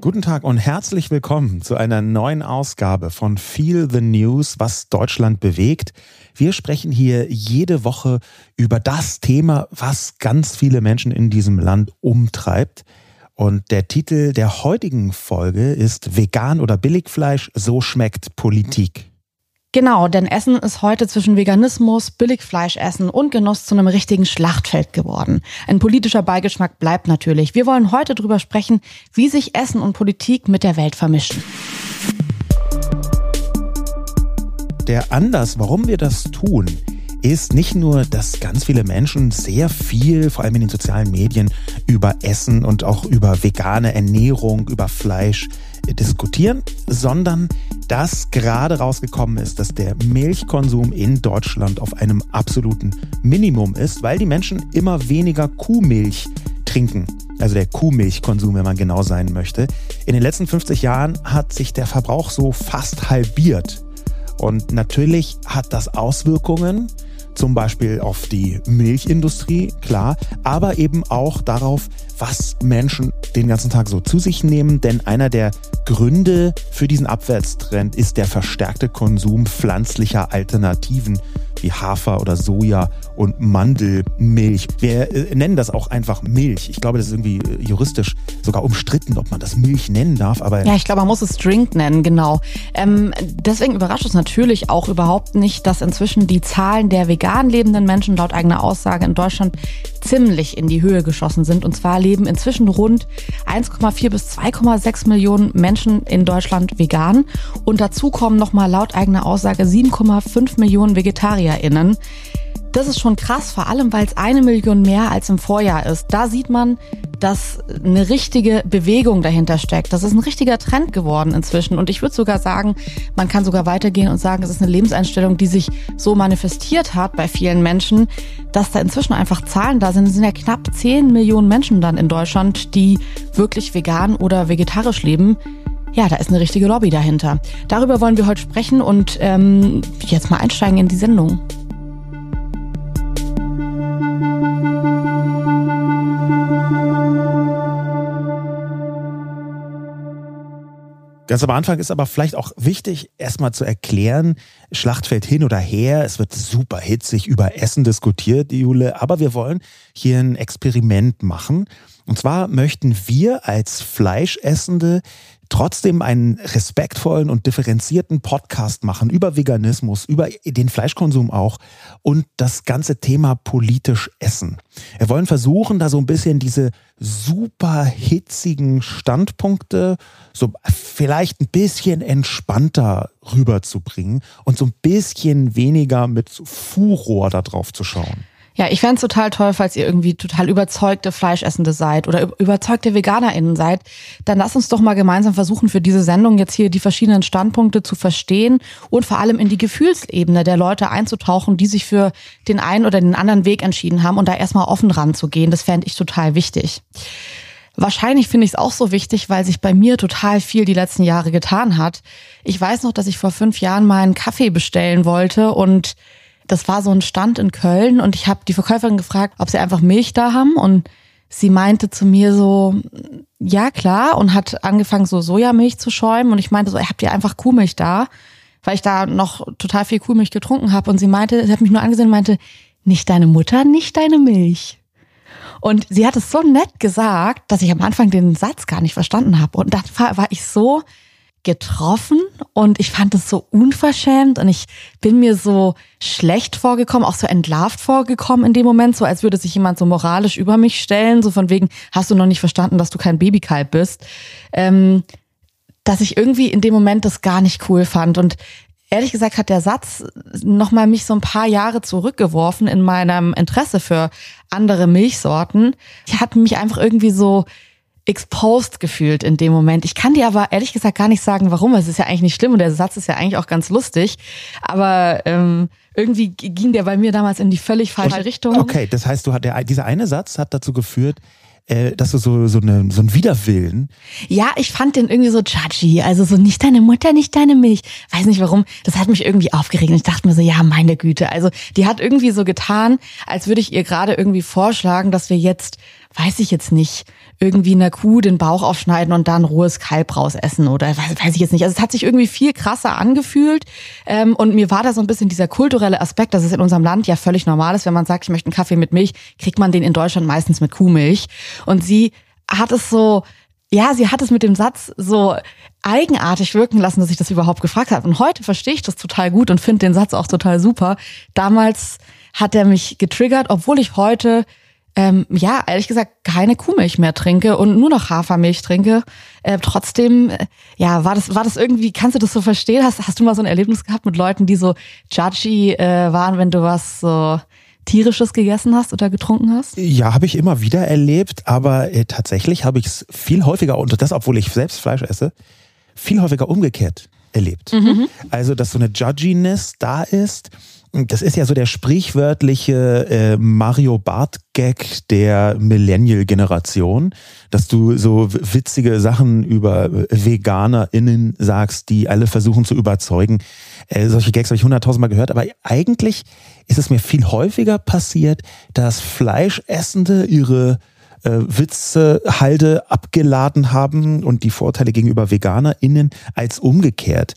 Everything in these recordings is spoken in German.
Guten Tag und herzlich willkommen zu einer neuen Ausgabe von Feel the News, was Deutschland bewegt. Wir sprechen hier jede Woche über das Thema, was ganz viele Menschen in diesem Land umtreibt. Und der Titel der heutigen Folge ist Vegan oder Billigfleisch, so schmeckt Politik. Genau, denn Essen ist heute zwischen Veganismus, Billigfleischessen und Genuss zu einem richtigen Schlachtfeld geworden. Ein politischer Beigeschmack bleibt natürlich. Wir wollen heute darüber sprechen, wie sich Essen und Politik mit der Welt vermischen. Der Anlass, warum wir das tun, ist nicht nur, dass ganz viele Menschen sehr viel, vor allem in den sozialen Medien, über Essen und auch über vegane Ernährung, über Fleisch diskutieren, sondern dass gerade rausgekommen ist, dass der Milchkonsum in Deutschland auf einem absoluten Minimum ist, weil die Menschen immer weniger Kuhmilch trinken. Also der Kuhmilchkonsum, wenn man genau sein möchte. In den letzten 50 Jahren hat sich der Verbrauch so fast halbiert. Und natürlich hat das Auswirkungen zum Beispiel auf die Milchindustrie, klar, aber eben auch darauf, was Menschen den ganzen Tag so zu sich nehmen. Denn einer der Gründe für diesen Abwärtstrend ist der verstärkte Konsum pflanzlicher Alternativen wie Hafer oder Soja und Mandelmilch. Wir äh, nennen das auch einfach Milch. Ich glaube, das ist irgendwie äh, juristisch sogar umstritten, ob man das Milch nennen darf. Aber ja, ich glaube, man muss es Drink nennen, genau. Ähm, deswegen überrascht es natürlich auch überhaupt nicht, dass inzwischen die Zahlen der vegan lebenden Menschen laut eigener Aussage in Deutschland ziemlich in die Höhe geschossen sind. Und zwar leben inzwischen rund 1,4 bis 2,6 Millionen Menschen in Deutschland vegan. Und dazu kommen nochmal laut eigener Aussage 7,5 Millionen VegetarierInnen. Das ist schon krass, vor allem weil es eine Million mehr als im Vorjahr ist. Da sieht man, dass eine richtige Bewegung dahinter steckt. Das ist ein richtiger Trend geworden inzwischen. Und ich würde sogar sagen, man kann sogar weitergehen und sagen, es ist eine Lebenseinstellung, die sich so manifestiert hat bei vielen Menschen, dass da inzwischen einfach Zahlen da sind. Es sind ja knapp 10 Millionen Menschen dann in Deutschland, die wirklich vegan oder vegetarisch leben. Ja, da ist eine richtige Lobby dahinter. Darüber wollen wir heute sprechen und ähm, jetzt mal einsteigen in die Sendung. Ganz am Anfang ist aber vielleicht auch wichtig, erstmal zu erklären, Schlachtfeld hin oder her, es wird super hitzig über Essen diskutiert, Jule, aber wir wollen hier ein Experiment machen. Und zwar möchten wir als Fleischessende trotzdem einen respektvollen und differenzierten Podcast machen über Veganismus, über den Fleischkonsum auch und das ganze Thema politisch Essen. Wir wollen versuchen, da so ein bisschen diese super hitzigen Standpunkte so vielleicht ein bisschen entspannter rüberzubringen und so ein bisschen weniger mit Furor drauf zu schauen. Ja, ich fände total toll, falls ihr irgendwie total überzeugte Fleischessende seid oder überzeugte VeganerInnen seid. Dann lasst uns doch mal gemeinsam versuchen, für diese Sendung jetzt hier die verschiedenen Standpunkte zu verstehen und vor allem in die Gefühlsebene der Leute einzutauchen, die sich für den einen oder den anderen Weg entschieden haben und da erstmal offen ranzugehen. Das fände ich total wichtig. Wahrscheinlich finde ich es auch so wichtig, weil sich bei mir total viel die letzten Jahre getan hat. Ich weiß noch, dass ich vor fünf Jahren mal einen Kaffee bestellen wollte und das war so ein Stand in Köln und ich habe die Verkäuferin gefragt, ob sie einfach Milch da haben und sie meinte zu mir so, ja klar und hat angefangen so Sojamilch zu schäumen und ich meinte so, habt ihr einfach Kuhmilch da? Weil ich da noch total viel Kuhmilch getrunken habe und sie meinte, sie hat mich nur angesehen und meinte, nicht deine Mutter, nicht deine Milch. Und sie hat es so nett gesagt, dass ich am Anfang den Satz gar nicht verstanden habe. Und da war ich so getroffen und ich fand es so unverschämt und ich bin mir so schlecht vorgekommen, auch so entlarvt vorgekommen in dem Moment, so als würde sich jemand so moralisch über mich stellen, so von wegen, hast du noch nicht verstanden, dass du kein Babykalb bist, ähm, dass ich irgendwie in dem Moment das gar nicht cool fand und ehrlich gesagt hat der Satz nochmal mich so ein paar Jahre zurückgeworfen in meinem Interesse für andere Milchsorten. Ich hatte mich einfach irgendwie so exposed gefühlt in dem Moment. Ich kann dir aber ehrlich gesagt gar nicht sagen, warum. Es ist ja eigentlich nicht schlimm und der Satz ist ja eigentlich auch ganz lustig. Aber ähm, irgendwie ging der bei mir damals in die völlig falsche und, Richtung. Okay, das heißt, du hat der, dieser eine Satz hat dazu geführt, äh, dass du so, so, eine, so ein Widerwillen. Ja, ich fand den irgendwie so judgy. Also so nicht deine Mutter, nicht deine Milch. Weiß nicht warum. Das hat mich irgendwie aufgeregt. Und ich dachte mir so, ja, meine Güte. Also die hat irgendwie so getan, als würde ich ihr gerade irgendwie vorschlagen, dass wir jetzt weiß ich jetzt nicht, irgendwie einer Kuh den Bauch aufschneiden und dann rohes Kalb raus essen oder weiß, weiß ich jetzt nicht. Also es hat sich irgendwie viel krasser angefühlt ähm, und mir war da so ein bisschen dieser kulturelle Aspekt, dass es in unserem Land ja völlig normal ist, wenn man sagt, ich möchte einen Kaffee mit Milch, kriegt man den in Deutschland meistens mit Kuhmilch. Und sie hat es so, ja, sie hat es mit dem Satz so eigenartig wirken lassen, dass ich das überhaupt gefragt habe. Und heute verstehe ich das total gut und finde den Satz auch total super. Damals hat er mich getriggert, obwohl ich heute ähm, ja, ehrlich gesagt, keine Kuhmilch mehr trinke und nur noch Hafermilch trinke. Äh, trotzdem, äh, ja, war das, war das irgendwie, kannst du das so verstehen? Hast, hast du mal so ein Erlebnis gehabt mit Leuten, die so judgy äh, waren, wenn du was so tierisches gegessen hast oder getrunken hast? Ja, habe ich immer wieder erlebt, aber äh, tatsächlich habe ich es viel häufiger, und das, obwohl ich selbst Fleisch esse, viel häufiger umgekehrt erlebt. Mhm. Also, dass so eine Judginess da ist das ist ja so der sprichwörtliche äh, Mario Bart-Gag der Millennial-Generation, dass du so witzige Sachen über äh, VeganerInnen sagst, die alle versuchen zu überzeugen. Äh, solche Gags habe ich hunderttausendmal gehört, aber eigentlich ist es mir viel häufiger passiert, dass Fleischessende ihre äh, Witze, Halde abgeladen haben und die Vorteile gegenüber VeganerInnen als umgekehrt.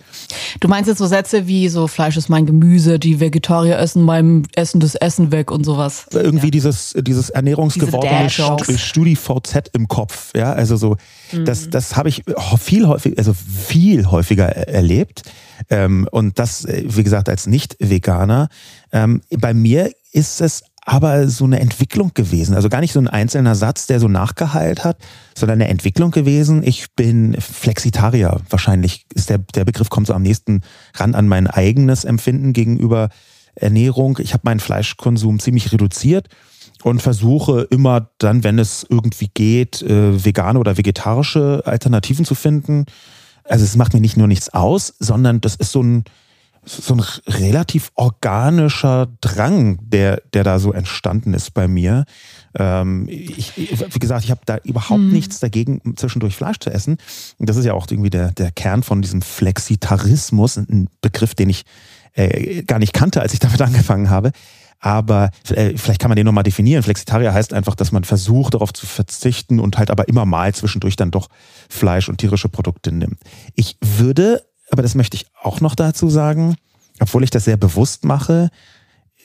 Du meinst jetzt so Sätze wie so Fleisch ist mein Gemüse, die Vegetarier essen meinem Essen das Essen weg und sowas. Irgendwie ja. dieses, dieses ernährungsgewordene StudiVZ im Kopf. Ja, also so, mhm. das, das habe ich viel häufig, also viel häufiger erlebt. Ähm, und das, äh, wie gesagt, als Nicht-Veganer. Ähm, bei mir ist es aber so eine Entwicklung gewesen. Also gar nicht so ein einzelner Satz, der so nachgeheilt hat, sondern eine Entwicklung gewesen. Ich bin Flexitarier. Wahrscheinlich ist der, der Begriff kommt so am nächsten ran an mein eigenes Empfinden gegenüber Ernährung. Ich habe meinen Fleischkonsum ziemlich reduziert und versuche immer dann, wenn es irgendwie geht, äh, vegane oder vegetarische Alternativen zu finden. Also es macht mir nicht nur nichts aus, sondern das ist so ein, so ein relativ organischer Drang, der, der da so entstanden ist bei mir. Ähm, ich, wie gesagt, ich habe da überhaupt hm. nichts dagegen, zwischendurch Fleisch zu essen. Und das ist ja auch irgendwie der, der Kern von diesem Flexitarismus, ein Begriff, den ich äh, gar nicht kannte, als ich damit angefangen habe. Aber äh, vielleicht kann man den nochmal definieren. Flexitarier heißt einfach, dass man versucht, darauf zu verzichten und halt aber immer mal zwischendurch dann doch Fleisch und tierische Produkte nimmt. Ich würde aber das möchte ich auch noch dazu sagen, obwohl ich das sehr bewusst mache,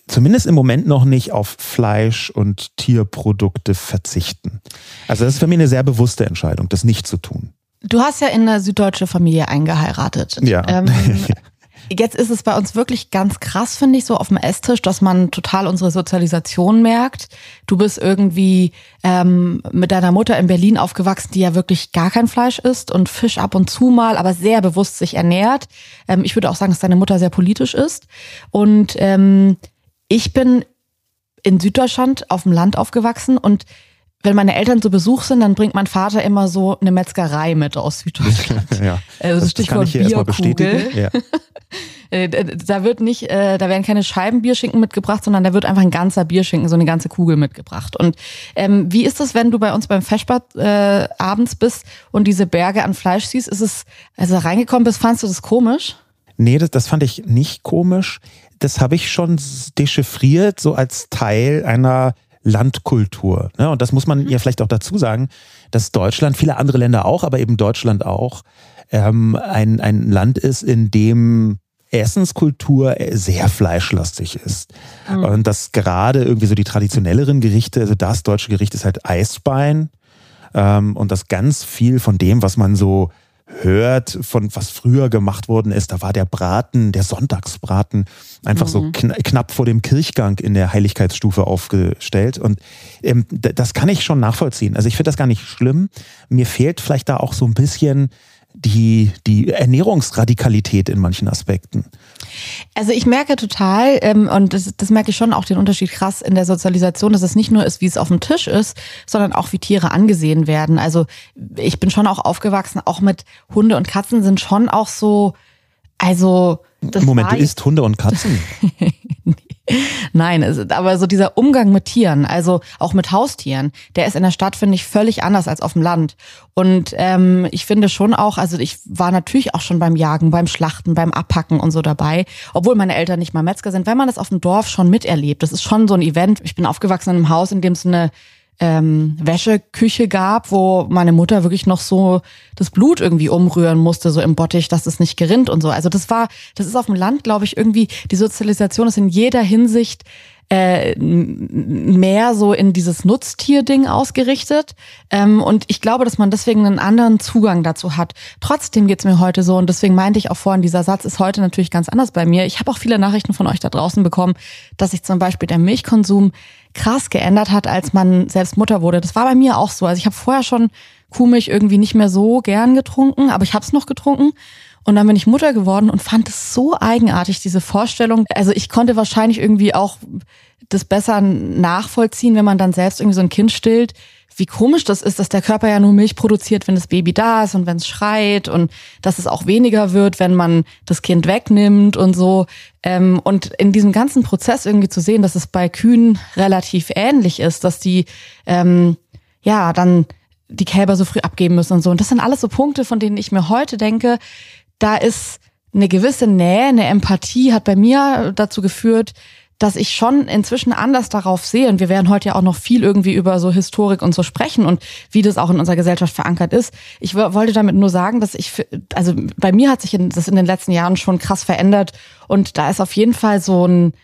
zumindest im Moment noch nicht auf Fleisch und Tierprodukte verzichten. Also das ist für mich eine sehr bewusste Entscheidung, das nicht zu tun. Du hast ja in eine süddeutsche Familie eingeheiratet. Ja. Ähm, Jetzt ist es bei uns wirklich ganz krass, finde ich, so auf dem Esstisch, dass man total unsere Sozialisation merkt. Du bist irgendwie ähm, mit deiner Mutter in Berlin aufgewachsen, die ja wirklich gar kein Fleisch isst und Fisch ab und zu mal, aber sehr bewusst sich ernährt. Ähm, ich würde auch sagen, dass deine Mutter sehr politisch ist. Und ähm, ich bin in Süddeutschland auf dem Land aufgewachsen und wenn meine Eltern zu Besuch sind, dann bringt mein Vater immer so eine Metzgerei mit aus Süddeutschland. ja, also das Stichwort Bierkugel. Ja. Äh, da wird nicht, äh, da werden keine Scheiben Bierschinken mitgebracht, sondern da wird einfach ein ganzer Bierschinken, so eine ganze Kugel mitgebracht. Und ähm, wie ist das, wenn du bei uns beim Feschbad äh, abends bist und diese Berge an Fleisch siehst? Ist es, als du reingekommen bist, fandst du das komisch? Nee, das, das fand ich nicht komisch. Das habe ich schon dechiffriert, so als Teil einer Landkultur. Ne? Und das muss man mhm. ja vielleicht auch dazu sagen, dass Deutschland, viele andere Länder auch, aber eben Deutschland auch, ähm, ein, ein Land ist, in dem Essenskultur sehr fleischlastig ist. Mhm. Und dass gerade irgendwie so die traditionelleren Gerichte, also das deutsche Gericht ist halt Eisbein. Ähm, und dass ganz viel von dem, was man so hört, von was früher gemacht worden ist. Da war der Braten, der Sonntagsbraten, einfach mhm. so kn knapp vor dem Kirchgang in der Heiligkeitsstufe aufgestellt. Und ähm, das kann ich schon nachvollziehen. Also ich finde das gar nicht schlimm. Mir fehlt vielleicht da auch so ein bisschen die, die Ernährungsradikalität in manchen Aspekten. Also ich merke total, ähm, und das, das merke ich schon auch den Unterschied krass in der Sozialisation, dass es nicht nur ist, wie es auf dem Tisch ist, sondern auch wie Tiere angesehen werden. Also ich bin schon auch aufgewachsen, auch mit Hunde und Katzen sind schon auch so, also Moment, du isst Hunde und Katzen? Nein, aber so dieser Umgang mit Tieren, also auch mit Haustieren, der ist in der Stadt, finde ich, völlig anders als auf dem Land. Und ähm, ich finde schon auch, also ich war natürlich auch schon beim Jagen, beim Schlachten, beim Abpacken und so dabei, obwohl meine Eltern nicht mal Metzger sind, wenn man das auf dem Dorf schon miterlebt. Das ist schon so ein Event. Ich bin aufgewachsen in einem Haus, in dem es eine ähm, Wäscheküche gab, wo meine Mutter wirklich noch so das Blut irgendwie umrühren musste, so im Bottich, dass es nicht gerinnt und so. Also das war, das ist auf dem Land, glaube ich, irgendwie, die Sozialisation ist in jeder Hinsicht äh, mehr so in dieses Nutztier-Ding ausgerichtet. Ähm, und ich glaube, dass man deswegen einen anderen Zugang dazu hat. Trotzdem geht's mir heute so und deswegen meinte ich auch vorhin, dieser Satz ist heute natürlich ganz anders bei mir. Ich habe auch viele Nachrichten von euch da draußen bekommen, dass sich zum Beispiel der Milchkonsum krass geändert hat, als man selbst Mutter wurde. Das war bei mir auch so. Also ich habe vorher schon Kuhmilch irgendwie nicht mehr so gern getrunken, aber ich habe es noch getrunken. Und dann bin ich Mutter geworden und fand es so eigenartig, diese Vorstellung. Also ich konnte wahrscheinlich irgendwie auch das besser nachvollziehen, wenn man dann selbst irgendwie so ein Kind stillt, wie komisch das ist, dass der Körper ja nur Milch produziert, wenn das Baby da ist und wenn es schreit und dass es auch weniger wird, wenn man das Kind wegnimmt und so. Ähm, und in diesem ganzen Prozess irgendwie zu sehen, dass es bei Kühen relativ ähnlich ist, dass die ähm, ja dann die Kälber so früh abgeben müssen und so. Und das sind alles so Punkte, von denen ich mir heute denke, da ist eine gewisse Nähe, eine Empathie hat bei mir dazu geführt, dass ich schon inzwischen anders darauf sehe. Und wir werden heute ja auch noch viel irgendwie über so Historik und so sprechen und wie das auch in unserer Gesellschaft verankert ist. Ich wollte damit nur sagen, dass ich, also bei mir hat sich das in den letzten Jahren schon krass verändert. Und da ist auf jeden Fall so ein,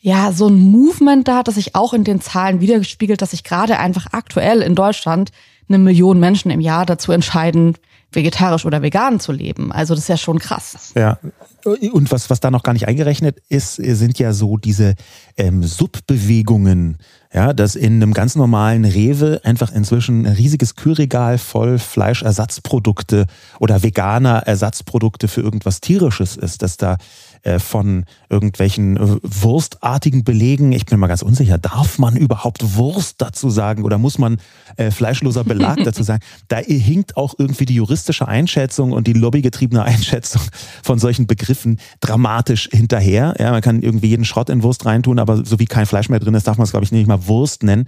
ja, so ein Movement da, das sich auch in den Zahlen wiedergespiegelt, dass sich gerade einfach aktuell in Deutschland eine Million Menschen im Jahr dazu entscheiden, vegetarisch oder vegan zu leben. Also das ist ja schon krass. Ja. Und was, was da noch gar nicht eingerechnet ist, sind ja so diese ähm, Subbewegungen, ja, dass in einem ganz normalen Rewe einfach inzwischen ein riesiges Kühlregal voll Fleischersatzprodukte oder veganer Ersatzprodukte für irgendwas Tierisches ist, dass da äh, von irgendwelchen äh, wurstartigen Belegen. Ich bin mal ganz unsicher, darf man überhaupt Wurst dazu sagen oder muss man äh, fleischloser Belag dazu sagen? Da hinkt auch irgendwie die juristische Einschätzung und die lobbygetriebene Einschätzung von solchen Begriffen dramatisch hinterher. Ja, man kann irgendwie jeden Schrott in Wurst reintun, aber so wie kein Fleisch mehr drin ist, darf man es, glaube ich, nicht mal Wurst nennen.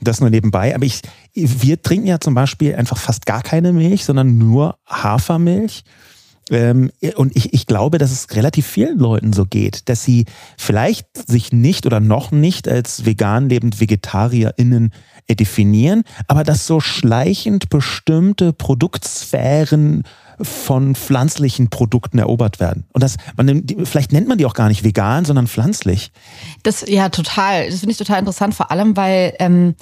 Das nur nebenbei. Aber ich, wir trinken ja zum Beispiel einfach fast gar keine Milch, sondern nur Hafermilch. Ähm, und ich, ich glaube, dass es relativ vielen Leuten so geht, dass sie vielleicht sich nicht oder noch nicht als vegan lebend VegetarierInnen definieren, aber dass so schleichend bestimmte Produktsphären von pflanzlichen Produkten erobert werden. Und das, man, vielleicht nennt man die auch gar nicht vegan, sondern pflanzlich. Das ja total. Das finde ich total interessant, vor allem weil ähm,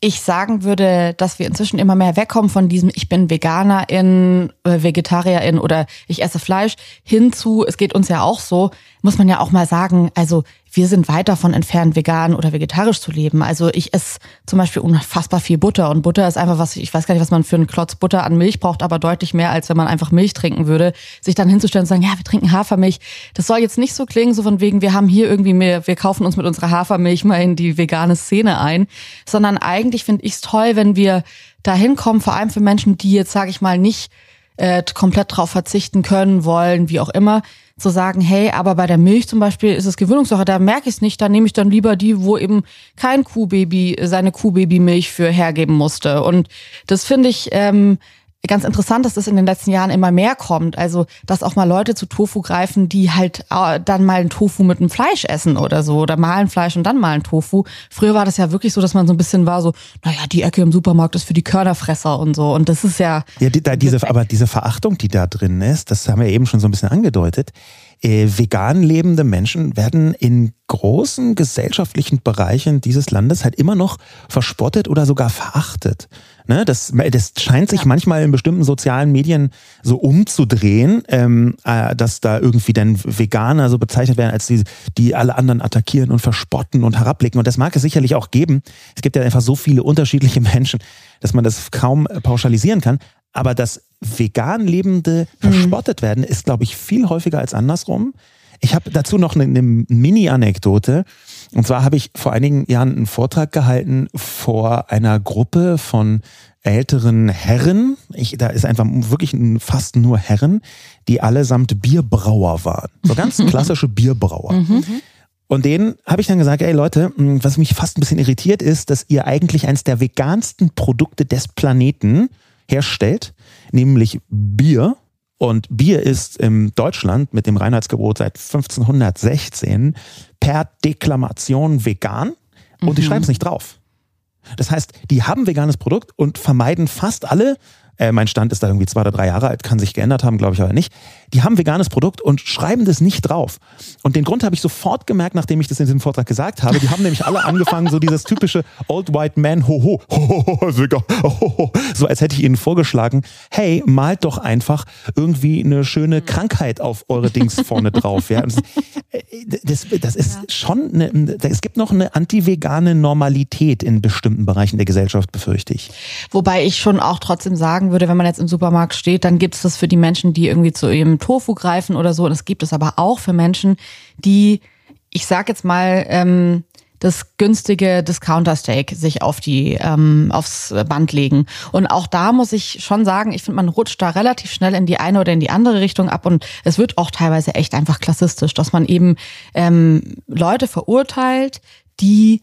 ich sagen würde, dass wir inzwischen immer mehr wegkommen von diesem Ich bin Veganerin, äh, Vegetarierin oder ich esse Fleisch hinzu, es geht uns ja auch so, muss man ja auch mal sagen, also wir sind weit davon entfernt, vegan oder vegetarisch zu leben. Also ich esse zum Beispiel unfassbar viel Butter und Butter ist einfach was, ich weiß gar nicht, was man für einen Klotz Butter an Milch braucht, aber deutlich mehr, als wenn man einfach Milch trinken würde. Sich dann hinzustellen und sagen, ja, wir trinken Hafermilch. Das soll jetzt nicht so klingen, so von wegen, wir haben hier irgendwie mehr, wir kaufen uns mit unserer Hafermilch mal in die vegane Szene ein, sondern eigentlich finde ich es toll, wenn wir dahin kommen, vor allem für Menschen, die jetzt, sage ich mal, nicht äh, komplett drauf verzichten können, wollen, wie auch immer, zu sagen, hey, aber bei der Milch zum Beispiel ist es Gewöhnungssache, da merke ich es nicht, da nehme ich dann lieber die, wo eben kein Kuhbaby seine Kuhbabymilch für hergeben musste. Und das finde ich ähm, ganz interessant, dass das in den letzten Jahren immer mehr kommt. Also, dass auch mal Leute zu Tofu greifen, die halt äh, dann mal ein Tofu mit einem Fleisch essen oder so oder mal ein Fleisch und dann mal ein Tofu. Früher war das ja wirklich so, dass man so ein bisschen war so, naja, die Ecke im Supermarkt ist für die Körnerfresser und so. Und das ist ja. Ja, die, da, diese, aber diese Verachtung, die da drin ist, das haben wir eben schon so ein bisschen angedeutet. Äh, vegan lebende Menschen werden in großen gesellschaftlichen Bereichen dieses Landes halt immer noch verspottet oder sogar verachtet. Ne, das, das scheint sich ja. manchmal in bestimmten sozialen Medien so umzudrehen, ähm, äh, dass da irgendwie dann Veganer so bezeichnet werden, als die, die alle anderen attackieren und verspotten und herabblicken. Und das mag es sicherlich auch geben. Es gibt ja einfach so viele unterschiedliche Menschen, dass man das kaum pauschalisieren kann. Aber dass vegan Lebende mhm. verspottet werden, ist, glaube ich, viel häufiger als andersrum. Ich habe dazu noch eine, eine Mini-Anekdote. Und zwar habe ich vor einigen Jahren einen Vortrag gehalten vor einer Gruppe von älteren Herren. Ich, da ist einfach wirklich fast nur Herren, die allesamt Bierbrauer waren. So ganz klassische Bierbrauer. Mhm. Und denen habe ich dann gesagt, ey Leute, was mich fast ein bisschen irritiert ist, dass ihr eigentlich eines der vegansten Produkte des Planeten herstellt, nämlich Bier. Und Bier ist in Deutschland mit dem Reinheitsgebot seit 1516 per Deklamation vegan und mhm. die schreiben es nicht drauf. Das heißt, die haben veganes Produkt und vermeiden fast alle äh, mein Stand ist da irgendwie zwei oder drei Jahre alt, kann sich geändert haben, glaube ich aber nicht. Die haben veganes Produkt und schreiben das nicht drauf. Und den Grund habe ich sofort gemerkt, nachdem ich das in diesem Vortrag gesagt habe. Die haben nämlich alle angefangen, so dieses typische Old White Man, ho, ho, ho, ho, ho, ho, ho, so als hätte ich ihnen vorgeschlagen, hey, malt doch einfach irgendwie eine schöne Krankheit auf eure Dings vorne drauf. Ja? Das, äh, das, das ist ja. schon, eine, es gibt noch eine anti-vegane Normalität in bestimmten Bereichen der Gesellschaft, befürchte ich. Wobei ich schon auch trotzdem sagen würde, wenn man jetzt im Supermarkt steht, dann gibt es das für die Menschen, die irgendwie zu ihrem Tofu greifen oder so. Und es gibt es aber auch für Menschen, die, ich sag jetzt mal, ähm, das günstige Discounter-Steak sich auf die ähm, aufs Band legen. Und auch da muss ich schon sagen, ich finde, man rutscht da relativ schnell in die eine oder in die andere Richtung ab und es wird auch teilweise echt einfach klassistisch, dass man eben ähm, Leute verurteilt, die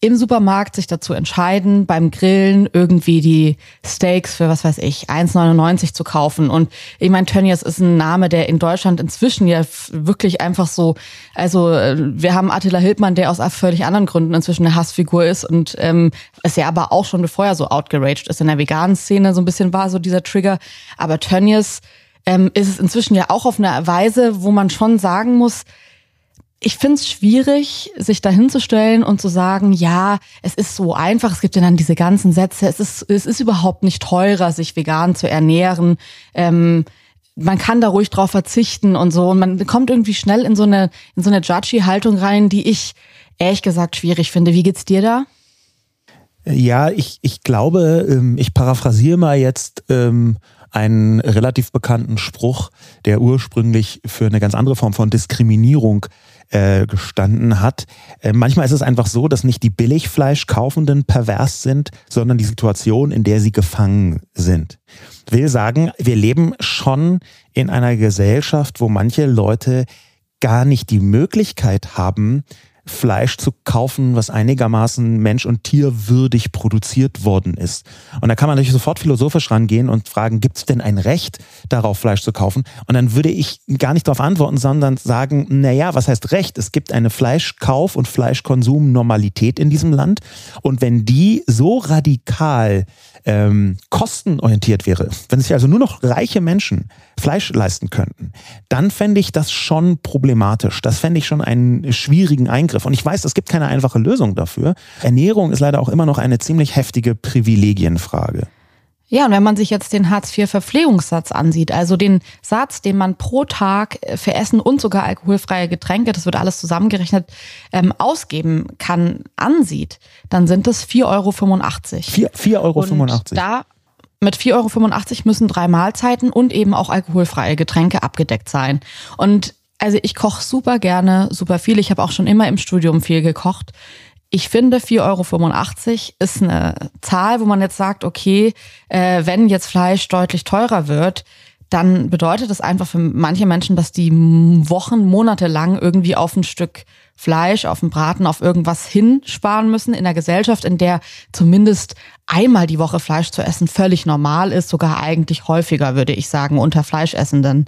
im Supermarkt sich dazu entscheiden, beim Grillen irgendwie die Steaks für, was weiß ich, 1,99 zu kaufen. Und ich meine, Tönnies ist ein Name, der in Deutschland inzwischen ja wirklich einfach so, also äh, wir haben Attila Hildmann, der aus völlig anderen Gründen inzwischen eine Hassfigur ist und ähm, es ja aber auch schon bevor er so outgeraged ist in der veganen Szene so ein bisschen war so dieser Trigger. Aber Tönnies ähm, ist es inzwischen ja auch auf eine Weise, wo man schon sagen muss, ich finde es schwierig, sich da hinzustellen und zu sagen, ja, es ist so einfach, es gibt ja dann diese ganzen Sätze, es ist, es ist überhaupt nicht teurer, sich vegan zu ernähren. Ähm, man kann da ruhig drauf verzichten und so. Und man kommt irgendwie schnell in so eine, in so eine Judgy-Haltung rein, die ich ehrlich gesagt schwierig finde. Wie geht's dir da? Ja, ich, ich glaube, ähm, ich paraphrasiere mal jetzt ähm, einen relativ bekannten Spruch, der ursprünglich für eine ganz andere Form von Diskriminierung äh, gestanden hat. Äh, manchmal ist es einfach so, dass nicht die Billigfleischkaufenden pervers sind, sondern die Situation, in der sie gefangen sind. Will sagen, wir leben schon in einer Gesellschaft, wo manche Leute gar nicht die Möglichkeit haben, Fleisch zu kaufen, was einigermaßen mensch- und tierwürdig produziert worden ist. Und da kann man natürlich sofort philosophisch rangehen und fragen, gibt es denn ein Recht, darauf Fleisch zu kaufen? Und dann würde ich gar nicht darauf antworten, sondern sagen, naja, was heißt Recht? Es gibt eine Fleischkauf- und Fleischkonsum-Normalität in diesem Land. Und wenn die so radikal ähm, kostenorientiert wäre, wenn sich also nur noch reiche Menschen Fleisch leisten könnten, dann fände ich das schon problematisch. Das fände ich schon einen schwierigen Eingriff. Und ich weiß, es gibt keine einfache Lösung dafür. Ernährung ist leider auch immer noch eine ziemlich heftige Privilegienfrage. Ja, und wenn man sich jetzt den Hartz-IV-Verpflegungssatz ansieht, also den Satz, den man pro Tag äh, für Essen und sogar alkoholfreie Getränke, das wird alles zusammengerechnet, ähm, ausgeben kann, ansieht, dann sind es 4,85 Euro. 4,85 Euro. Und da mit 4,85 Euro müssen drei Mahlzeiten und eben auch alkoholfreie Getränke abgedeckt sein. Und also ich koche super gerne, super viel. Ich habe auch schon immer im Studium viel gekocht. Ich finde 4,85 Euro ist eine Zahl, wo man jetzt sagt, okay, äh, wenn jetzt Fleisch deutlich teurer wird, dann bedeutet das einfach für manche Menschen, dass die Wochen, Monate lang irgendwie auf ein Stück Fleisch, auf einen Braten, auf irgendwas hinsparen müssen in einer Gesellschaft, in der zumindest einmal die Woche Fleisch zu essen völlig normal ist, sogar eigentlich häufiger, würde ich sagen, unter Fleischessenden.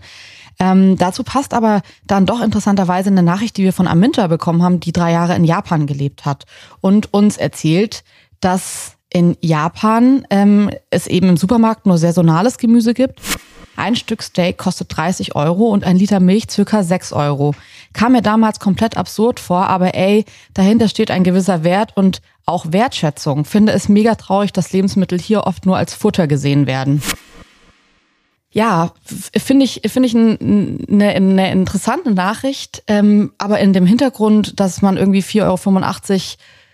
Ähm, dazu passt aber dann doch interessanterweise eine Nachricht, die wir von Aminta bekommen haben, die drei Jahre in Japan gelebt hat und uns erzählt, dass in Japan ähm, es eben im Supermarkt nur saisonales Gemüse gibt. Ein Stück Steak kostet 30 Euro und ein Liter Milch circa 6 Euro. Kam mir damals komplett absurd vor, aber ey, dahinter steht ein gewisser Wert und auch Wertschätzung. Finde es mega traurig, dass Lebensmittel hier oft nur als Futter gesehen werden ja, finde ich, finde ich eine, eine interessante Nachricht, ähm, aber in dem Hintergrund, dass man irgendwie 4,85 Euro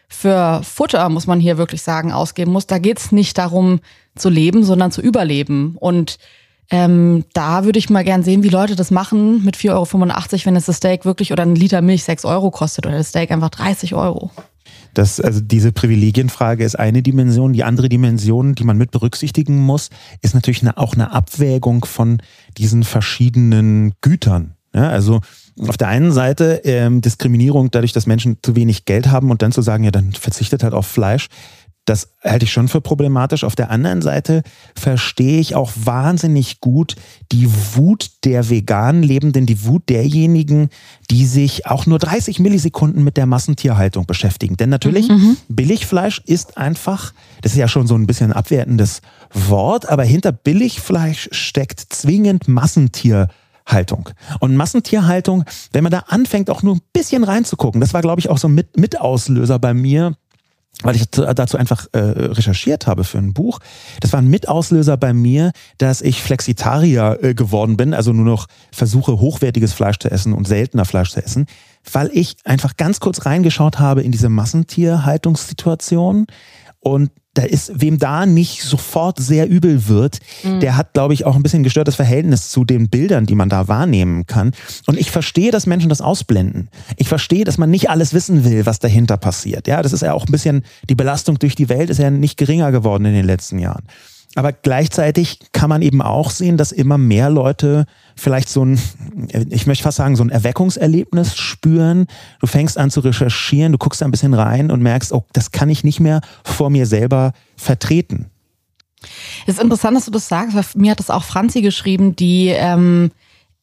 für Futter, muss man hier wirklich sagen, ausgeben muss, da geht's nicht darum zu leben, sondern zu überleben. Und ähm, da würde ich mal gern sehen, wie Leute das machen mit 4,85 Euro, wenn es das Steak wirklich oder ein Liter Milch 6 Euro kostet oder das Steak einfach 30 Euro. Das, also diese Privilegienfrage ist eine Dimension. Die andere Dimension, die man mit berücksichtigen muss, ist natürlich eine, auch eine Abwägung von diesen verschiedenen Gütern. Ja, also auf der einen Seite ähm, Diskriminierung dadurch, dass Menschen zu wenig Geld haben und dann zu sagen, ja, dann verzichtet halt auf Fleisch Das halte ich schon für problematisch. Auf der anderen Seite verstehe ich auch wahnsinnig gut die Wut der vegan Lebenden, die Wut derjenigen, die sich auch nur 30 Millisekunden mit der Massentierhaltung beschäftigen. Denn natürlich, mhm. Billigfleisch ist einfach, das ist ja schon so ein bisschen abwertendes Wort, aber hinter Billigfleisch steckt zwingend Massentierhaltung. Und Massentierhaltung, wenn man da anfängt, auch nur ein bisschen reinzugucken, das war, glaube ich, auch so ein Mit Mitauslöser bei mir, weil ich dazu einfach äh, recherchiert habe für ein Buch. Das war ein Mitauslöser bei mir, dass ich Flexitarier äh, geworden bin, also nur noch versuche, hochwertiges Fleisch zu essen und seltener Fleisch zu essen, weil ich einfach ganz kurz reingeschaut habe in diese Massentierhaltungssituation und da ist, wem da nicht sofort sehr übel wird, mhm. der hat, glaube ich, auch ein bisschen gestörtes Verhältnis zu den Bildern, die man da wahrnehmen kann. Und ich verstehe, dass Menschen das ausblenden. Ich verstehe, dass man nicht alles wissen will, was dahinter passiert. Ja, das ist ja auch ein bisschen, die Belastung durch die Welt ist ja nicht geringer geworden in den letzten Jahren. Aber gleichzeitig kann man eben auch sehen, dass immer mehr Leute vielleicht so ein, ich möchte fast sagen, so ein Erweckungserlebnis spüren. Du fängst an zu recherchieren, du guckst da ein bisschen rein und merkst, oh, das kann ich nicht mehr vor mir selber vertreten. Es ist interessant, dass du das sagst, weil mir hat das auch Franzi geschrieben, die ähm,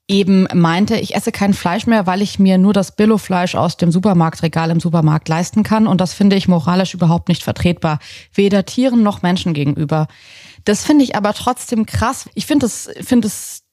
eben meinte, ich esse kein Fleisch mehr, weil ich mir nur das Billofleisch aus dem Supermarktregal im Supermarkt leisten kann. Und das finde ich moralisch überhaupt nicht vertretbar. Weder Tieren noch Menschen gegenüber. Das finde ich aber trotzdem krass. Ich finde es, finde es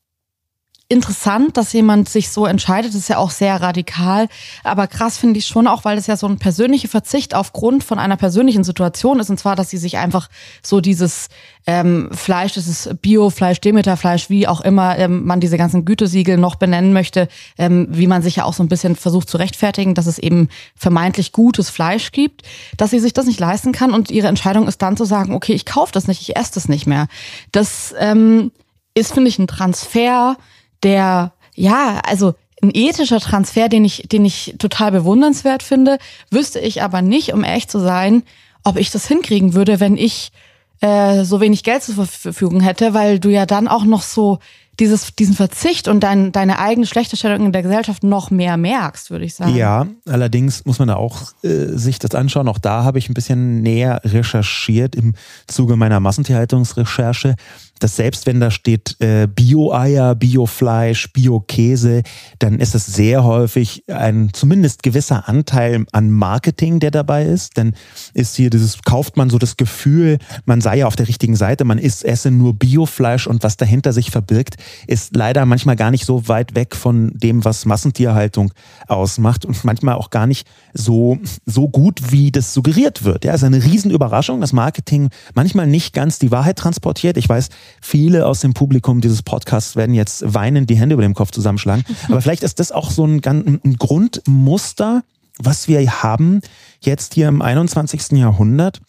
interessant, dass jemand sich so entscheidet. Das ist ja auch sehr radikal. Aber krass finde ich schon auch, weil das ja so ein persönlicher Verzicht aufgrund von einer persönlichen Situation ist. Und zwar, dass sie sich einfach so dieses ähm, Fleisch, das ist Bio-Fleisch, Demeter-Fleisch, wie auch immer ähm, man diese ganzen Gütesiegel noch benennen möchte, ähm, wie man sich ja auch so ein bisschen versucht zu rechtfertigen, dass es eben vermeintlich gutes Fleisch gibt, dass sie sich das nicht leisten kann und ihre Entscheidung ist dann zu sagen, okay, ich kaufe das nicht, ich esse das nicht mehr. Das ähm, ist, finde ich, ein Transfer, der, ja, also ein ethischer Transfer, den ich, den ich total bewundernswert finde, wüsste ich aber nicht, um ehrlich zu sein, ob ich das hinkriegen würde, wenn ich äh, so wenig Geld zur Verfügung hätte, weil du ja dann auch noch so dieses, diesen Verzicht und dein, deine eigene schlechte Stellung in der Gesellschaft noch mehr merkst, würde ich sagen. Ja, allerdings muss man da auch äh, sich das anschauen. Auch da habe ich ein bisschen näher recherchiert im Zuge meiner Massentierhaltungsrecherche dass selbst wenn da steht äh, Bio-Eier, Bio-Fleisch, Bio-Käse, dann ist es sehr häufig ein zumindest gewisser Anteil an Marketing, der dabei ist. Denn ist hier dieses, kauft man so das Gefühl, man sei ja auf der richtigen Seite, man isst, esse nur Biofleisch und was dahinter sich verbirgt, ist leider manchmal gar nicht so weit weg von dem, was Massentierhaltung ausmacht und manchmal auch gar nicht so, so gut, wie das suggeriert wird. Ja, ist eine Riesenüberraschung, dass Marketing manchmal nicht ganz die Wahrheit transportiert. Ich weiß, Viele aus dem Publikum dieses Podcasts werden jetzt weinend die Hände über dem Kopf zusammenschlagen. Aber vielleicht ist das auch so ein, ein Grundmuster, was wir haben jetzt hier im 21. Jahrhundert.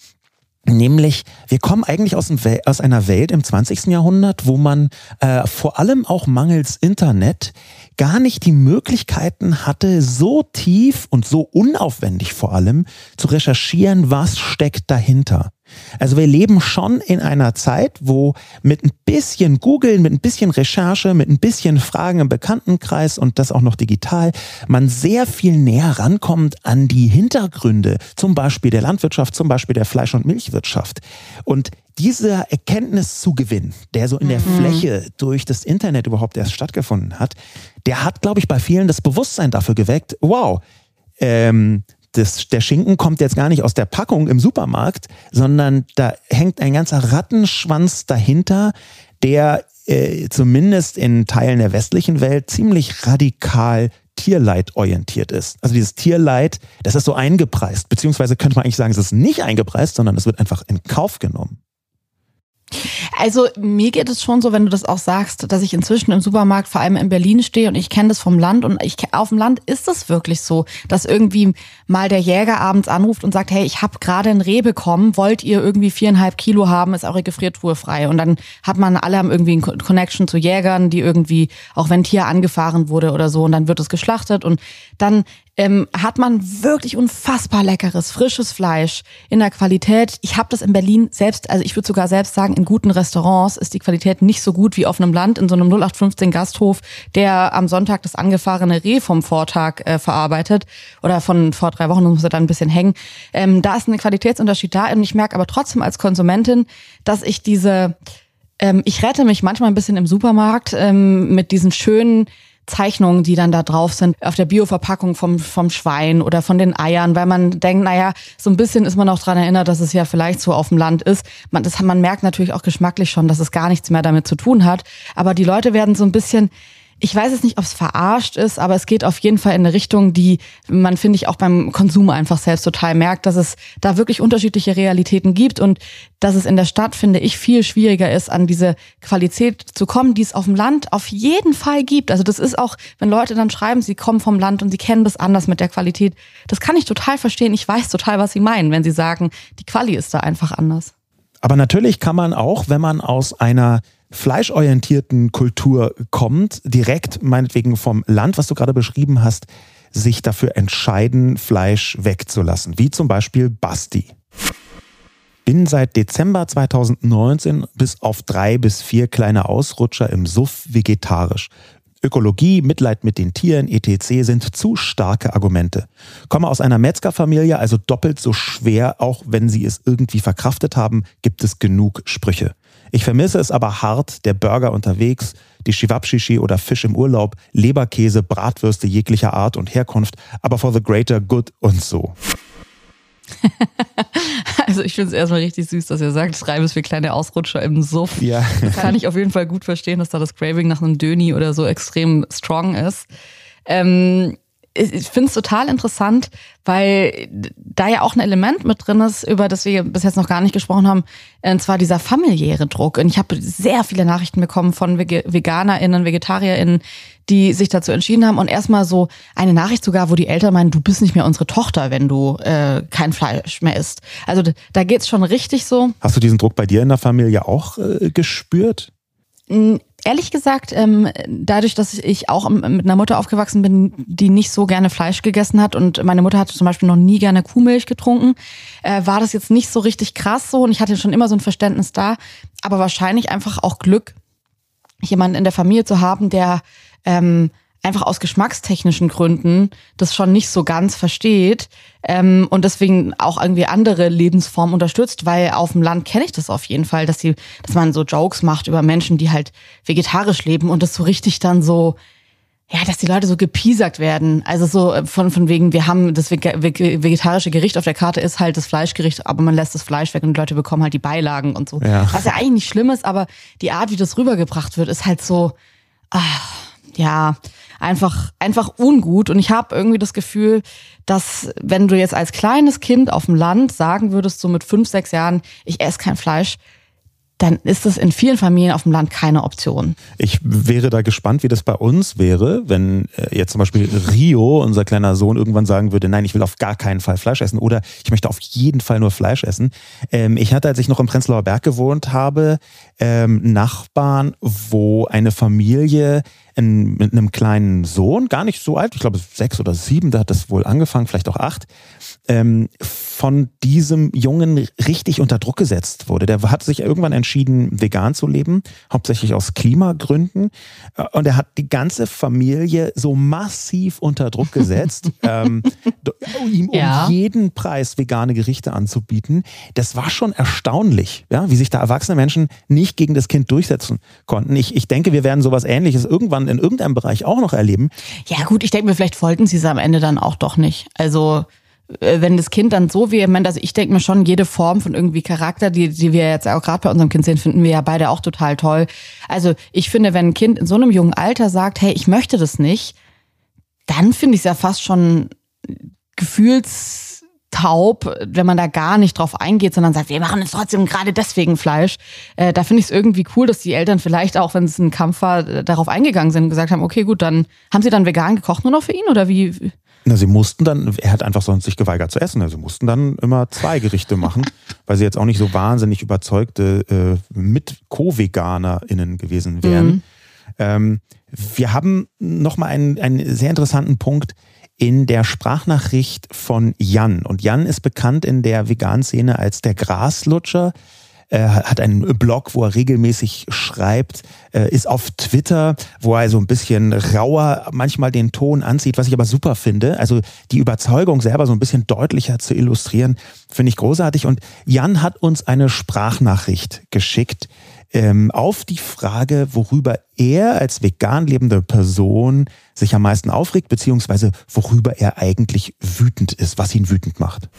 Nämlich, wir kommen eigentlich aus, aus, einer Welt im 20. Jahrhundert, wo man äh, vor allem auch mangels Internet gar nicht die Möglichkeiten hatte, so tief und so unaufwendig vor allem zu recherchieren, was steckt dahinter. Also wir leben schon in einer Zeit, wo mit ein bisschen Googeln, mit ein bisschen Recherche, mit ein bisschen Fragen im Bekanntenkreis und das auch noch digital, man sehr viel näher rankommt an die Hintergründe, zum Beispiel der Landwirtschaft, zum Beispiel der Fleisch- und Milchwirtschaft. Und dieser Erkenntniszugewinn, der so in der mhm. Fläche durch das Internet überhaupt erst stattgefunden hat, der hat, glaube ich, bei vielen das Bewusstsein dafür geweckt, wow, ähm, das, der Schinken kommt jetzt gar nicht aus der Packung im Supermarkt, sondern da hängt ein ganzer Rattenschwanz dahinter, der äh, zumindest in Teilen der westlichen Welt ziemlich radikal Tierleid orientiert ist. Also dieses Tierleid, das ist so eingepreist, beziehungsweise könnte man eigentlich sagen, es ist nicht eingepreist, sondern es wird einfach in Kauf genommen. Also mir geht es schon so, wenn du das auch sagst, dass ich inzwischen im Supermarkt vor allem in Berlin stehe und ich kenne das vom Land und ich auf dem Land ist es wirklich so, dass irgendwie mal der Jäger abends anruft und sagt, hey, ich habe gerade ein Reh bekommen, wollt ihr irgendwie viereinhalb Kilo haben, ist eure Gefriertruhe frei. Und dann hat man alle haben irgendwie ein Connection zu Jägern, die irgendwie, auch wenn Tier angefahren wurde oder so, und dann wird es geschlachtet und dann ähm, hat man wirklich unfassbar leckeres, frisches Fleisch in der Qualität. Ich habe das in Berlin selbst, also ich würde sogar selbst sagen, in guten Restaurants ist die Qualität nicht so gut wie auf einem Land, in so einem 0815 Gasthof, der am Sonntag das angefahrene Reh vom Vortag äh, verarbeitet oder von vor drei Wochen, muss er dann ein bisschen hängen. Ähm, da ist ein Qualitätsunterschied da und ich merke aber trotzdem als Konsumentin, dass ich diese ähm, ich rette mich manchmal ein bisschen im Supermarkt ähm, mit diesen schönen Zeichnungen, die dann da drauf sind, auf der Bioverpackung vom, vom Schwein oder von den Eiern, weil man denkt, naja, so ein bisschen ist man auch dran erinnert, dass es ja vielleicht so auf dem Land ist. Man, das, man merkt natürlich auch geschmacklich schon, dass es gar nichts mehr damit zu tun hat. Aber die Leute werden so ein bisschen, ich weiß jetzt nicht, ob es verarscht ist, aber es geht auf jeden Fall in eine Richtung, die man, finde ich, auch beim Konsum einfach selbst total merkt, dass es da wirklich unterschiedliche Realitäten gibt und dass es in der Stadt, finde ich, viel schwieriger ist, an diese Qualität zu kommen, die es auf dem Land auf jeden Fall gibt. Also das ist auch, wenn Leute dann schreiben, sie kommen vom Land und sie kennen das anders mit der Qualität. Das kann ich total verstehen. Ich weiß total, was sie meinen, wenn sie sagen, die Quali ist da einfach anders. Aber natürlich kann man auch, wenn man aus einer fleischorientierten Kultur kommt, direkt meinetwegen vom Land, was du gerade beschrieben hast, sich dafür entscheiden, Fleisch wegzulassen, wie zum Beispiel Basti. Bin seit Dezember 2019 bis auf drei bis vier kleine Ausrutscher im Suff vegetarisch. Ökologie, Mitleid mit den Tieren, etc. sind zu starke Argumente. Komme aus einer Metzgerfamilie, also doppelt so schwer, auch wenn sie es irgendwie verkraftet haben, gibt es genug Sprüche. Ich vermisse es aber hart, der Burger unterwegs, die Shivapshishi oder Fisch im Urlaub, Leberkäse, Bratwürste jeglicher Art und Herkunft, aber for the greater good und so. also ich finde es erstmal richtig süß, dass ihr sagt, drei bis vier kleine Ausrutscher im Suff. Ja. Das kann ich auf jeden Fall gut verstehen, dass da das Craving nach einem Döni oder so extrem strong ist. Ähm, ich finde es total interessant, weil da ja auch ein Element mit drin ist, über das wir bis jetzt noch gar nicht gesprochen haben, und zwar dieser familiäre Druck. Und ich habe sehr viele Nachrichten bekommen von VeganerInnen, VegetarierInnen, die sich dazu entschieden haben und erstmal so eine Nachricht sogar, wo die Eltern meinen, du bist nicht mehr unsere Tochter, wenn du äh, kein Fleisch mehr isst. Also da geht's schon richtig so. Hast du diesen Druck bei dir in der Familie auch äh, gespürt? Ehrlich gesagt, ähm, dadurch, dass ich auch mit einer Mutter aufgewachsen bin, die nicht so gerne Fleisch gegessen hat und meine Mutter hatte zum Beispiel noch nie gerne Kuhmilch getrunken, äh, war das jetzt nicht so richtig krass so und ich hatte schon immer so ein Verständnis da, aber wahrscheinlich einfach auch Glück, jemanden in der Familie zu haben, der ähm, einfach aus geschmackstechnischen Gründen das schon nicht so ganz versteht ähm, und deswegen auch irgendwie andere Lebensformen unterstützt, weil auf dem Land kenne ich das auf jeden Fall, dass die, dass man so Jokes macht über Menschen, die halt vegetarisch leben und das so richtig dann so ja, dass die Leute so gepiesackt werden. Also so äh, von, von wegen, wir haben das vegetarische Gericht auf der Karte ist halt das Fleischgericht, aber man lässt das Fleisch weg und die Leute bekommen halt die Beilagen und so. Ja. Was ja eigentlich nicht schlimm ist, aber die Art, wie das rübergebracht wird, ist halt so, ach, ja, einfach, einfach ungut. Und ich habe irgendwie das Gefühl, dass wenn du jetzt als kleines Kind auf dem Land sagen würdest, so mit fünf, sechs Jahren, ich esse kein Fleisch, dann ist das in vielen Familien auf dem Land keine Option. Ich wäre da gespannt, wie das bei uns wäre, wenn äh, jetzt zum Beispiel Rio, unser kleiner Sohn, irgendwann sagen würde, nein, ich will auf gar keinen Fall Fleisch essen oder ich möchte auf jeden Fall nur Fleisch essen. Ähm, ich hatte, als ich noch im Prenzlauer Berg gewohnt habe, ähm, Nachbarn, wo eine Familie in, mit einem kleinen Sohn, gar nicht so alt, ich glaube sechs oder sieben, da hat das wohl angefangen, vielleicht auch acht, ähm, von diesem Jungen richtig unter Druck gesetzt wurde. Der hat sich irgendwann entschieden, vegan zu leben, hauptsächlich aus Klimagründen. Äh, und er hat die ganze Familie so massiv unter Druck gesetzt, ähm, ihm ja. um jeden Preis vegane Gerichte anzubieten. Das war schon erstaunlich, ja, wie sich da erwachsene Menschen nicht gegen das Kind durchsetzen konnten. Ich, ich denke, wir werden sowas ähnliches irgendwann in irgendeinem Bereich auch noch erleben. Ja gut, ich denke mir, vielleicht wollten sie es am Ende dann auch doch nicht. Also wenn das Kind dann so vehement, also ich denke mir schon, jede Form von irgendwie Charakter, die, die wir jetzt auch gerade bei unserem Kind sehen, finden wir ja beide auch total toll. Also ich finde, wenn ein Kind in so einem jungen Alter sagt, hey, ich möchte das nicht, dann finde ich es ja fast schon gefühlstaub, wenn man da gar nicht drauf eingeht, sondern sagt, wir machen es trotzdem gerade deswegen Fleisch. Äh, da finde ich es irgendwie cool, dass die Eltern vielleicht auch, wenn es ein Kampf war, darauf eingegangen sind und gesagt haben, okay, gut, dann haben sie dann vegan gekocht nur noch für ihn oder wie? Na, sie mussten dann, er hat einfach sonst sich geweigert zu essen. Also sie mussten dann immer zwei Gerichte machen, weil sie jetzt auch nicht so wahnsinnig überzeugte äh, mit Co-VeganerInnen gewesen wären. Mhm. Ähm, wir haben nochmal einen, einen sehr interessanten Punkt. in der Sprachnachricht von Jan. Und Jan ist bekannt in der Vegan-Szene als der Graslutscher. Er hat einen Blog, wo er regelmäßig schreibt, äh, ist auf Twitter, wo er so ein bisschen rauer manchmal den Ton anzieht, was ich aber super finde. Also die Überzeugung selber so ein bisschen deutlicher zu illustrieren, finde ich großartig. Und Jan hat uns eine Sprachnachricht geschickt ähm, auf die Frage, worüber er als vegan lebende Person sich am meisten aufregt, beziehungsweise worüber er eigentlich wütend ist, was ihn wütend macht.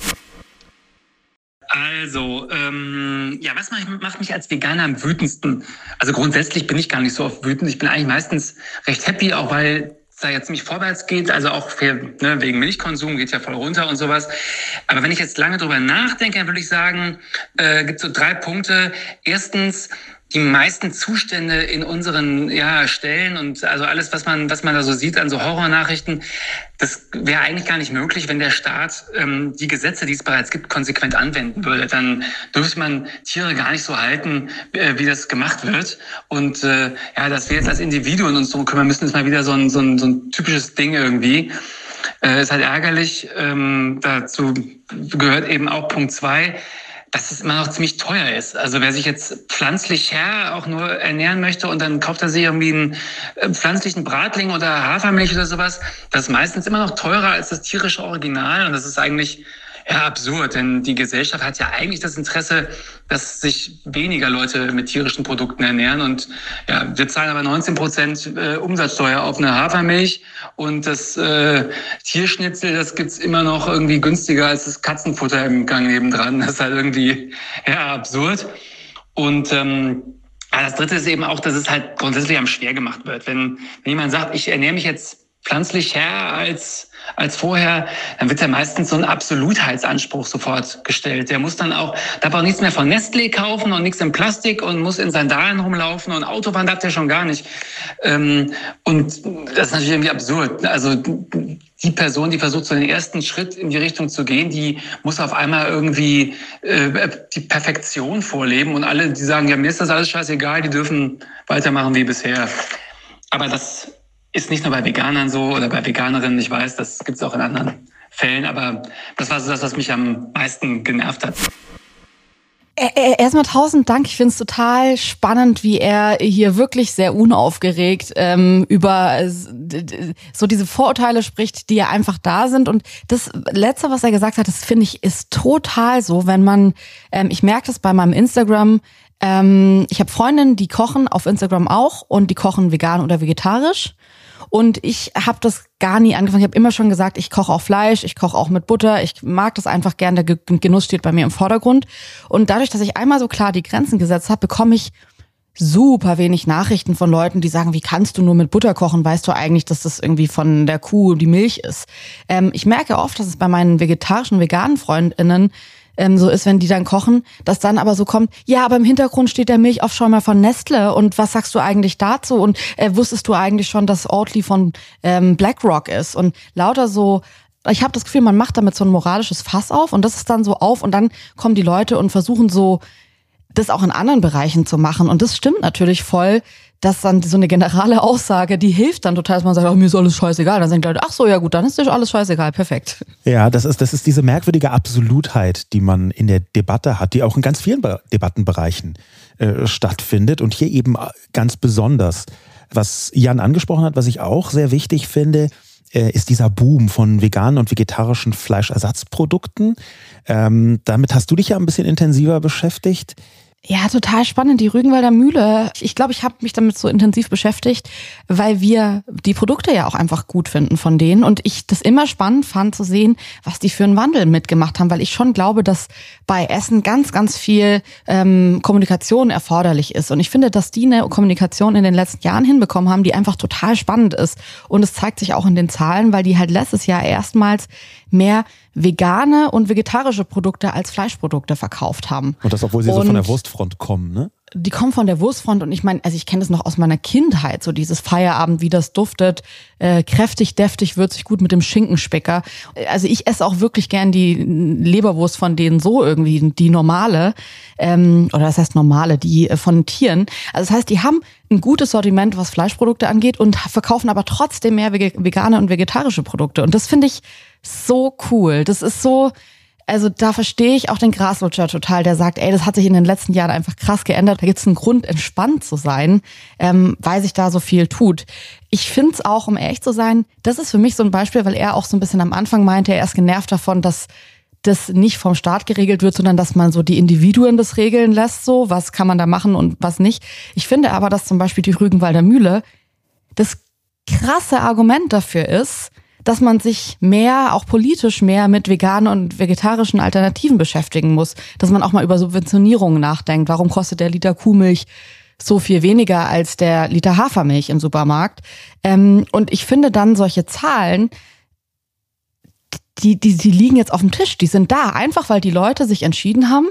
Also, ähm, ja, was macht, mich als Veganer am wütendsten? Also grundsätzlich bin ich gar nicht so oft wütend. Ich bin eigentlich meistens recht happy, auch weil es da jetzt ziemlich vorwärts geht. Also auch für, ne, wegen Milchkonsum geht ja voll runter und sowas. Aber wenn ich jetzt lange drüber nachdenke, dann würde ich sagen, äh, gibt so drei Punkte. Erstens, die meisten Zustände in unseren ja, Stellen und also alles, was man, was man da so sieht an so Horrornachrichten, das wäre eigentlich gar nicht möglich, wenn der Staat ähm, die Gesetze, die es bereits gibt, konsequent anwenden würde. Dann dürfte man Tiere gar nicht so halten, äh, wie das gemacht wird. Und äh, ja, dass wir jetzt als Individuen uns darum kümmern müssen, ist mal wieder so ein, so ein, so ein typisches Ding irgendwie. Äh, ist halt ärgerlich. Ähm, dazu gehört eben auch Punkt zwei dass es immer noch ziemlich teuer ist. Also wer sich jetzt pflanzlich her auch nur ernähren möchte und dann kauft er sich irgendwie einen äh, pflanzlichen Bratling oder Hafermilch oder sowas, das ist meistens immer noch teurer als das tierische Original und das ist eigentlich ja, absurd, denn die Gesellschaft hat ja eigentlich das Interesse, dass sich weniger Leute mit tierischen Produkten ernähren. Und ja, wir zahlen aber 19 Prozent äh, Umsatzsteuer auf eine Hafermilch und das äh, Tierschnitzel, das gibt's immer noch irgendwie günstiger als das Katzenfutter im Gang nebendran. Das ist halt irgendwie ja, absurd. Und ähm, das Dritte ist eben auch, dass es halt grundsätzlich am schwer gemacht wird. Wenn, wenn jemand sagt, ich ernähre mich jetzt pflanzlich her als als vorher, dann wird ja meistens so ein Absolutheitsanspruch sofort gestellt. Der muss dann auch, darf auch nichts mehr von Nestlé kaufen und nichts in Plastik und muss in Sandalen rumlaufen und Autobahn darf der schon gar nicht. Ähm, und das ist natürlich irgendwie absurd. Also die Person, die versucht, so den ersten Schritt in die Richtung zu gehen, die muss auf einmal irgendwie äh, die Perfektion vorleben und alle, die sagen, ja, mir ist das alles scheißegal, die dürfen weitermachen wie bisher. Aber das ist nicht nur bei Veganern so oder bei Veganerinnen, ich weiß, das gibt es auch in anderen Fällen, aber das war so das, was mich am meisten genervt hat. Erstmal tausend Dank. Ich finde es total spannend, wie er hier wirklich sehr unaufgeregt ähm, über so diese Vorurteile spricht, die ja einfach da sind. Und das Letzte, was er gesagt hat, das finde ich, ist total so, wenn man, ähm, ich merke das bei meinem Instagram, ähm, ich habe Freundinnen, die kochen auf Instagram auch und die kochen vegan oder vegetarisch. Und ich habe das gar nie angefangen. Ich habe immer schon gesagt, ich koche auch Fleisch, ich koche auch mit Butter. Ich mag das einfach gern. Der Genuss steht bei mir im Vordergrund. Und dadurch, dass ich einmal so klar die Grenzen gesetzt habe, bekomme ich super wenig Nachrichten von Leuten, die sagen, wie kannst du nur mit Butter kochen? Weißt du eigentlich, dass das irgendwie von der Kuh die Milch ist? Ähm, ich merke oft, dass es bei meinen vegetarischen, veganen Freundinnen ähm, so ist, wenn die dann kochen, dass dann aber so kommt, ja, aber im Hintergrund steht der Milchaufschäumer von Nestle und was sagst du eigentlich dazu? Und äh, wusstest du eigentlich schon, dass Oatly von ähm, BlackRock ist? Und lauter so ich habe das Gefühl, man macht damit so ein moralisches Fass auf und das ist dann so auf und dann kommen die Leute und versuchen so das auch in anderen Bereichen zu machen und das stimmt natürlich voll, dass dann so eine generale Aussage, die hilft dann total, dass man sagt, ach, mir ist alles scheißegal. Dann die Leute, ach so, ja gut, dann ist dir alles scheißegal, perfekt. Ja, das ist, das ist diese merkwürdige Absolutheit, die man in der Debatte hat, die auch in ganz vielen Debattenbereichen äh, stattfindet und hier eben ganz besonders. Was Jan angesprochen hat, was ich auch sehr wichtig finde, äh, ist dieser Boom von veganen und vegetarischen Fleischersatzprodukten. Ähm, damit hast du dich ja ein bisschen intensiver beschäftigt. Ja, total spannend. Die Rügenwalder Mühle. Ich glaube, ich habe mich damit so intensiv beschäftigt, weil wir die Produkte ja auch einfach gut finden von denen und ich das immer spannend fand zu sehen, was die für einen Wandel mitgemacht haben, weil ich schon glaube, dass bei Essen ganz, ganz viel ähm, Kommunikation erforderlich ist. Und ich finde, dass die eine Kommunikation in den letzten Jahren hinbekommen haben, die einfach total spannend ist. Und es zeigt sich auch in den Zahlen, weil die halt letztes Jahr erstmals mehr vegane und vegetarische Produkte als Fleischprodukte verkauft haben. Und das, obwohl sie und, so von der Wurstfront kommen, ne? die kommen von der Wurstfront und ich meine, also ich kenne das noch aus meiner Kindheit, so dieses Feierabend, wie das duftet, äh, kräftig, deftig, würzig gut mit dem Schinkenspicker. Also ich esse auch wirklich gern die Leberwurst von denen so irgendwie, die normale, ähm, oder das heißt normale, die äh, von Tieren. Also das heißt, die haben ein gutes Sortiment, was Fleischprodukte angeht und verkaufen aber trotzdem mehr vegane und vegetarische Produkte. Und das finde ich so cool. Das ist so, also da verstehe ich auch den Graslutscher total, der sagt, ey, das hat sich in den letzten Jahren einfach krass geändert. Da gibt es einen Grund, entspannt zu sein, ähm, weil sich da so viel tut. Ich finde es auch, um ehrlich zu sein, das ist für mich so ein Beispiel, weil er auch so ein bisschen am Anfang meinte, er ist genervt davon, dass das nicht vom Staat geregelt wird, sondern dass man so die Individuen das regeln lässt, so was kann man da machen und was nicht. Ich finde aber, dass zum Beispiel die Rügenwalder Mühle das krasse Argument dafür ist, dass man sich mehr, auch politisch mehr mit veganen und vegetarischen Alternativen beschäftigen muss. Dass man auch mal über Subventionierungen nachdenkt. Warum kostet der Liter Kuhmilch so viel weniger als der Liter Hafermilch im Supermarkt? Ähm, und ich finde dann solche Zahlen, die, die, die liegen jetzt auf dem Tisch, die sind da, einfach weil die Leute sich entschieden haben,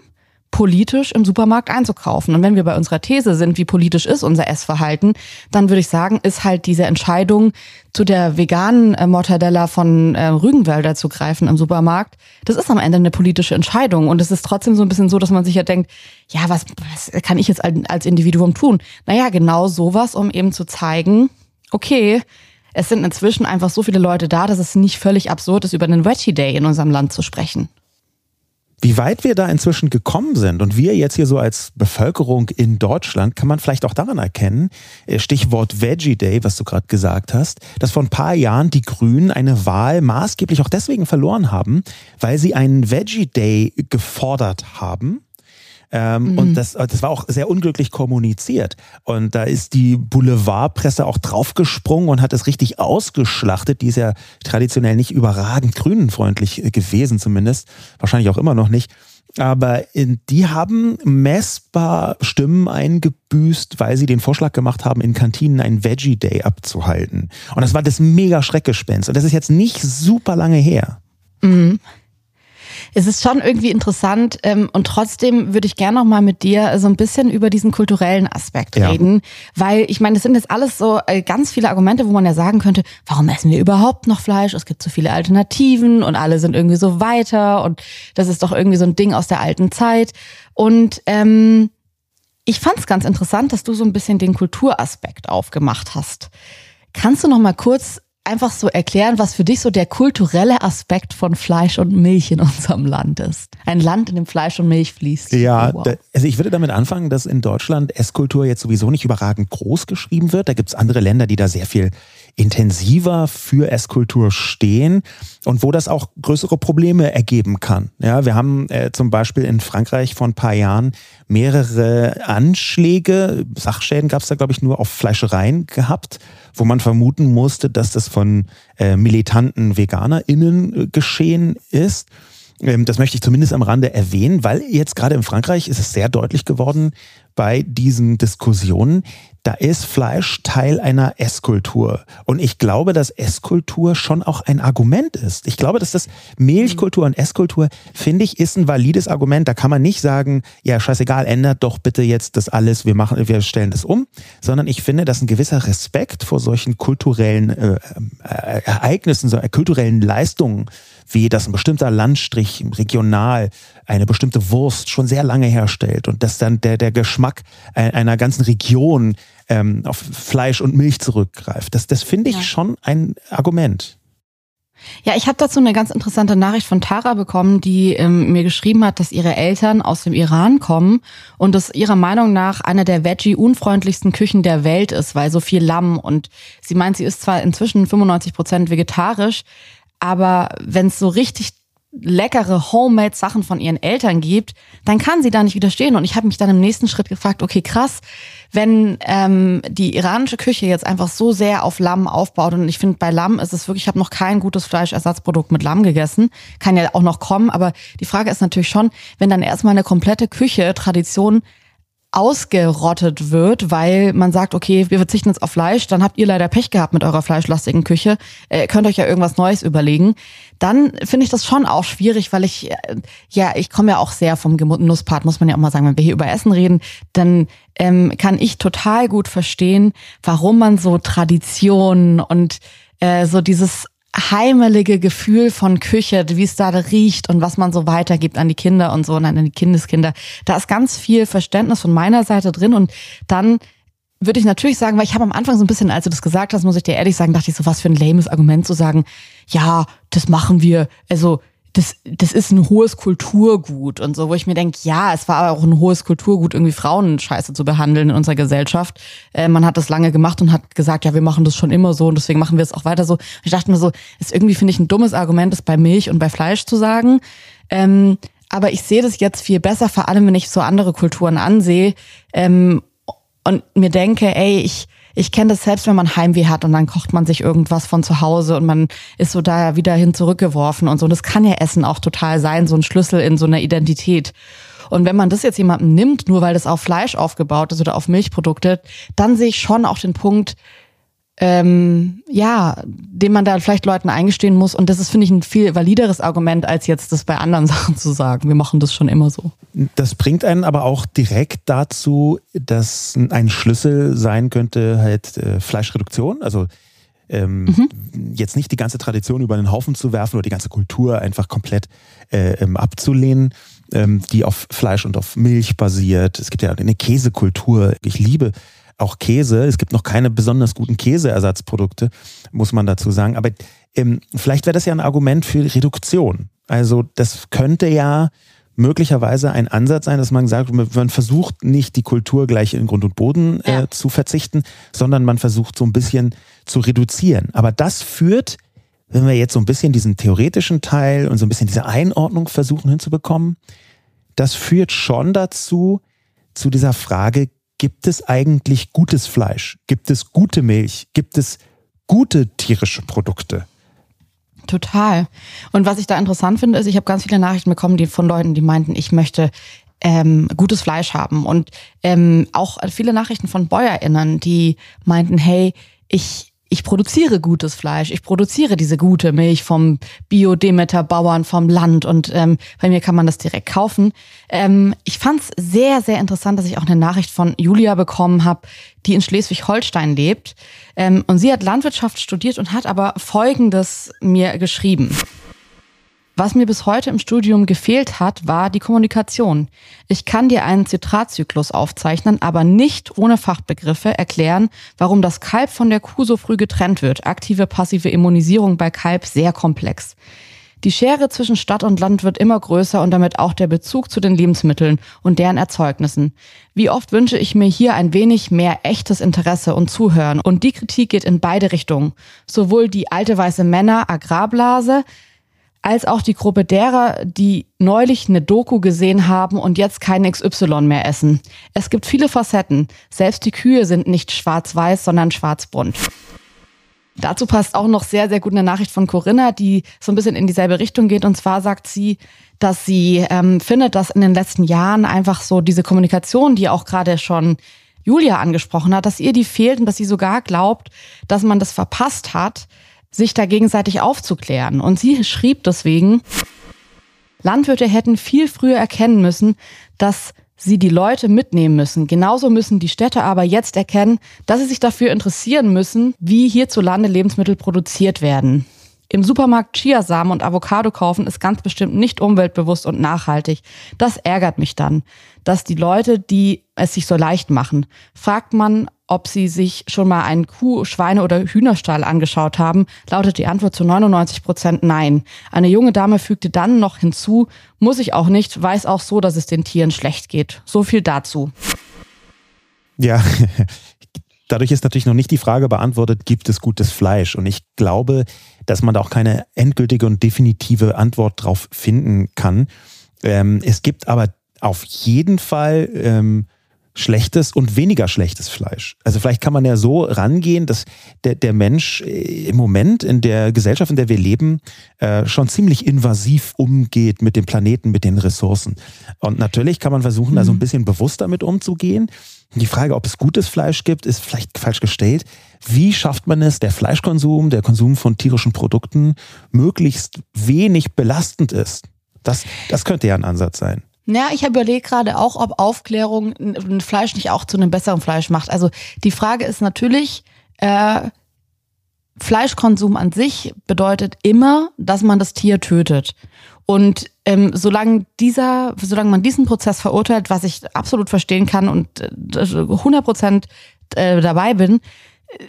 politisch im Supermarkt einzukaufen. Und wenn wir bei unserer These sind, wie politisch ist unser Essverhalten, dann würde ich sagen, ist halt diese Entscheidung, zu der veganen äh, Mortadella von äh, Rügenwälder zu greifen im Supermarkt, das ist am Ende eine politische Entscheidung. Und es ist trotzdem so ein bisschen so, dass man sich ja denkt, ja, was, was kann ich jetzt als Individuum tun? Naja, genau sowas, um eben zu zeigen, okay, es sind inzwischen einfach so viele Leute da, dass es nicht völlig absurd ist, über einen Veggie Day in unserem Land zu sprechen. Wie weit wir da inzwischen gekommen sind und wir jetzt hier so als Bevölkerung in Deutschland, kann man vielleicht auch daran erkennen, äh, Stichwort Veggie Day, was du gerade gesagt hast, dass vor ein paar Jahren die Grünen eine Wahl maßgeblich auch deswegen verloren haben, weil sie einen Veggie Day gefordert haben ähm, mhm. Und das, das war auch sehr unglücklich kommuniziert. Und da ist die Boulevardpresse auch draufgesprungen und hat es richtig ausgeschlachtet. Die ist ja traditionell nicht überragend grünenfreundlich äh, gewesen, zumindest. Wahrscheinlich auch immer noch nicht. Aber die haben messbar Stimmen eingebüßt, weil sie den Vorschlag gemacht haben, in Kantinen einen Veggie Day abzuhalten. Und das war das mega Schreckgespenst. Und das ist jetzt nicht super lange her. Mhm es ist schon irgendwie interessant ähm, und trotzdem würde ich gerne noch mal mit dir so ein bisschen über diesen kulturellen Aspekt ja. reden, weil ich meine, das sind jetzt alles so äh, ganz viele Argumente, wo man ja sagen könnte, warum essen wir überhaupt noch Fleisch? Es gibt so viele Alternativen und alle sind irgendwie so weiter und das ist doch irgendwie so ein Ding aus der alten Zeit und ähm, ich fand es ganz interessant, dass du so ein bisschen den Kulturaspekt aufgemacht hast. Kannst du noch mal kurz einfach so erklären, was für dich so der kulturelle Aspekt von Fleisch und Milch in unserem Land ist? Ein Land, in dem Fleisch und Milch fließt. Ja, oh, wow. da, also ich würde damit anfangen, dass in Deutschland Esskultur jetzt sowieso nicht überragend groß geschrieben wird. Da gibt es andere Länder, die da sehr viel intensiver für Esskultur stehen und wo das auch größere Probleme ergeben kann. Ja, wir haben äh, zum Beispiel in Frankreich vor ein paar Jahren mehrere Anschläge, Sachschäden gab es da glaube ich nur auf Fleischereien gehabt, wo man vermuten musste, dass das von äh, militanten VeganerInnen äh, geschehen ist. Ähm, das möchte ich zumindest am Rande erwähnen, weil jetzt gerade in Frankreich ist es sehr deutlich geworden bei diesen Diskussionen, da ist Fleisch Teil einer Esskultur. Und ich glaube, dass Esskultur schon auch ein Argument ist. Ich glaube, dass das Milchkultur und Esskultur, finde ich, ist ein valides Argument. Da kann man nicht sagen, ja, scheißegal, ändert doch bitte jetzt das alles, wir machen, wir stellen das um. Sondern ich finde, dass ein gewisser Respekt vor solchen kulturellen äh, äh, Ereignissen, so äh, kulturellen Leistungen, wie dass ein bestimmter Landstrich regional eine bestimmte Wurst schon sehr lange herstellt und dass dann der, der Geschmack einer ganzen Region ähm, auf Fleisch und Milch zurückgreift. Das, das finde ich ja. schon ein Argument. Ja, ich habe dazu eine ganz interessante Nachricht von Tara bekommen, die ähm, mir geschrieben hat, dass ihre Eltern aus dem Iran kommen und es ihrer Meinung nach eine der Veggie-unfreundlichsten Küchen der Welt ist, weil so viel Lamm und sie meint, sie ist zwar inzwischen 95 Prozent vegetarisch, aber wenn es so richtig leckere Homemade-Sachen von ihren Eltern gibt, dann kann sie da nicht widerstehen. Und ich habe mich dann im nächsten Schritt gefragt, okay, krass, wenn ähm, die iranische Küche jetzt einfach so sehr auf Lamm aufbaut und ich finde, bei Lamm ist es wirklich, ich habe noch kein gutes Fleischersatzprodukt mit Lamm gegessen, kann ja auch noch kommen, aber die Frage ist natürlich schon, wenn dann erstmal eine komplette Küche, Tradition ausgerottet wird, weil man sagt, okay, wir verzichten jetzt auf Fleisch, dann habt ihr leider Pech gehabt mit eurer fleischlastigen Küche, äh, könnt euch ja irgendwas Neues überlegen. Dann finde ich das schon auch schwierig, weil ich, äh, ja, ich komme ja auch sehr vom Genusspart, muss man ja auch mal sagen, wenn wir hier über Essen reden, dann ähm, kann ich total gut verstehen, warum man so Traditionen und äh, so dieses heimelige Gefühl von Küche, wie es da riecht und was man so weitergibt an die Kinder und so und an die Kindeskinder. Da ist ganz viel Verständnis von meiner Seite drin und dann würde ich natürlich sagen, weil ich habe am Anfang so ein bisschen, als du das gesagt hast, muss ich dir ehrlich sagen, dachte ich so, was für ein lames Argument zu sagen, ja, das machen wir, also das, das ist ein hohes Kulturgut und so, wo ich mir denke, ja, es war auch ein hohes Kulturgut, irgendwie Frauen scheiße zu behandeln in unserer Gesellschaft. Äh, man hat das lange gemacht und hat gesagt, ja, wir machen das schon immer so und deswegen machen wir es auch weiter so. Ich dachte mir so, ist irgendwie, finde ich, ein dummes Argument, das bei Milch und bei Fleisch zu sagen. Ähm, aber ich sehe das jetzt viel besser, vor allem wenn ich so andere Kulturen ansehe ähm, und mir denke, ey, ich ich kenne das selbst, wenn man Heimweh hat und dann kocht man sich irgendwas von zu Hause und man ist so da wieder hin zurückgeworfen und so. Und das kann ja Essen auch total sein, so ein Schlüssel in so einer Identität. Und wenn man das jetzt jemandem nimmt, nur weil das auf Fleisch aufgebaut ist oder auf Milchprodukte, dann sehe ich schon auch den Punkt, ähm, ja, den man da vielleicht Leuten eingestehen muss. Und das ist, finde ich, ein viel valideres Argument, als jetzt das bei anderen Sachen zu sagen. Wir machen das schon immer so. Das bringt einen aber auch direkt dazu, dass ein Schlüssel sein könnte, halt äh, Fleischreduktion. Also ähm, mhm. jetzt nicht die ganze Tradition über den Haufen zu werfen oder die ganze Kultur einfach komplett äh, ähm, abzulehnen, ähm, die auf Fleisch und auf Milch basiert. Es gibt ja eine Käsekultur. Ich liebe auch Käse. Es gibt noch keine besonders guten Käseersatzprodukte, muss man dazu sagen. Aber ähm, vielleicht wäre das ja ein Argument für Reduktion. Also das könnte ja möglicherweise ein Ansatz sein, dass man sagt, man versucht nicht die Kultur gleich in Grund und Boden äh, ja. zu verzichten, sondern man versucht so ein bisschen zu reduzieren. Aber das führt, wenn wir jetzt so ein bisschen diesen theoretischen Teil und so ein bisschen diese Einordnung versuchen hinzubekommen, das führt schon dazu, zu dieser Frage, gibt es eigentlich gutes Fleisch? Gibt es gute Milch? Gibt es gute tierische Produkte? Total. Und was ich da interessant finde, ist, ich habe ganz viele Nachrichten bekommen, die von Leuten, die meinten, ich möchte ähm, gutes Fleisch haben. Und ähm, auch viele Nachrichten von BäuerInnen, die meinten, hey, ich ich produziere gutes Fleisch, ich produziere diese gute Milch vom Bio-Demeter-Bauern vom Land und ähm, bei mir kann man das direkt kaufen. Ähm, ich fand es sehr, sehr interessant, dass ich auch eine Nachricht von Julia bekommen habe, die in Schleswig-Holstein lebt. Ähm, und sie hat Landwirtschaft studiert und hat aber Folgendes mir geschrieben. Was mir bis heute im Studium gefehlt hat, war die Kommunikation. Ich kann dir einen Zitratzyklus aufzeichnen, aber nicht ohne Fachbegriffe erklären, warum das Kalb von der Kuh so früh getrennt wird. Aktive, passive Immunisierung bei Kalb sehr komplex. Die Schere zwischen Stadt und Land wird immer größer und damit auch der Bezug zu den Lebensmitteln und deren Erzeugnissen. Wie oft wünsche ich mir hier ein wenig mehr echtes Interesse und Zuhören. Und die Kritik geht in beide Richtungen. Sowohl die alte weiße Männer Agrarblase als auch die Gruppe derer, die neulich eine Doku gesehen haben und jetzt kein XY mehr essen. Es gibt viele Facetten. Selbst die Kühe sind nicht schwarz-weiß, sondern schwarz-bunt. Dazu passt auch noch sehr, sehr gut eine Nachricht von Corinna, die so ein bisschen in dieselbe Richtung geht. Und zwar sagt sie, dass sie ähm, findet, dass in den letzten Jahren einfach so diese Kommunikation, die auch gerade schon Julia angesprochen hat, dass ihr die fehlt und dass sie sogar glaubt, dass man das verpasst hat, sich da gegenseitig aufzuklären. Und sie schrieb deswegen, Landwirte hätten viel früher erkennen müssen, dass sie die Leute mitnehmen müssen. Genauso müssen die Städte aber jetzt erkennen, dass sie sich dafür interessieren müssen, wie hierzulande Lebensmittel produziert werden. Im Supermarkt Chiasamen und Avocado kaufen ist ganz bestimmt nicht umweltbewusst und nachhaltig. Das ärgert mich dann, dass die Leute, die es sich so leicht machen, fragt man, ob sie sich schon mal einen Kuh-, Schweine- oder Hühnerstall angeschaut haben, lautet die Antwort zu 99 Prozent nein. Eine junge Dame fügte dann noch hinzu, muss ich auch nicht, weiß auch so, dass es den Tieren schlecht geht. So viel dazu. Ja, dadurch ist natürlich noch nicht die Frage beantwortet, gibt es gutes Fleisch? Und ich glaube, dass man da auch keine endgültige und definitive Antwort drauf finden kann. Ähm, es gibt aber auf jeden Fall ähm, schlechtes und weniger schlechtes Fleisch. Also vielleicht kann man ja so rangehen, dass der, der Mensch äh, im Moment in der Gesellschaft, in der wir leben, äh, schon ziemlich invasiv umgeht mit dem Planeten, mit den Ressourcen. Und natürlich kann man versuchen, da so ein mhm. bisschen bewusster mit umzugehen. Die Frage, ob es gutes Fleisch gibt, ist vielleicht falsch gestellt. Wie schafft man es, der Fleischkonsum, der Konsum von tierischen Produkten möglichst wenig belastend ist? Das, das könnte ja ein Ansatz sein. Ja, ich überlege gerade auch, ob Aufklärung ein Fleisch nicht auch zu einem besseren Fleisch macht. Also die Frage ist natürlich, äh, Fleischkonsum an sich bedeutet immer, dass man das Tier tötet. Und ähm, solange dieser, solange man diesen Prozess verurteilt, was ich absolut verstehen kann und äh, 100 Prozent äh, dabei bin,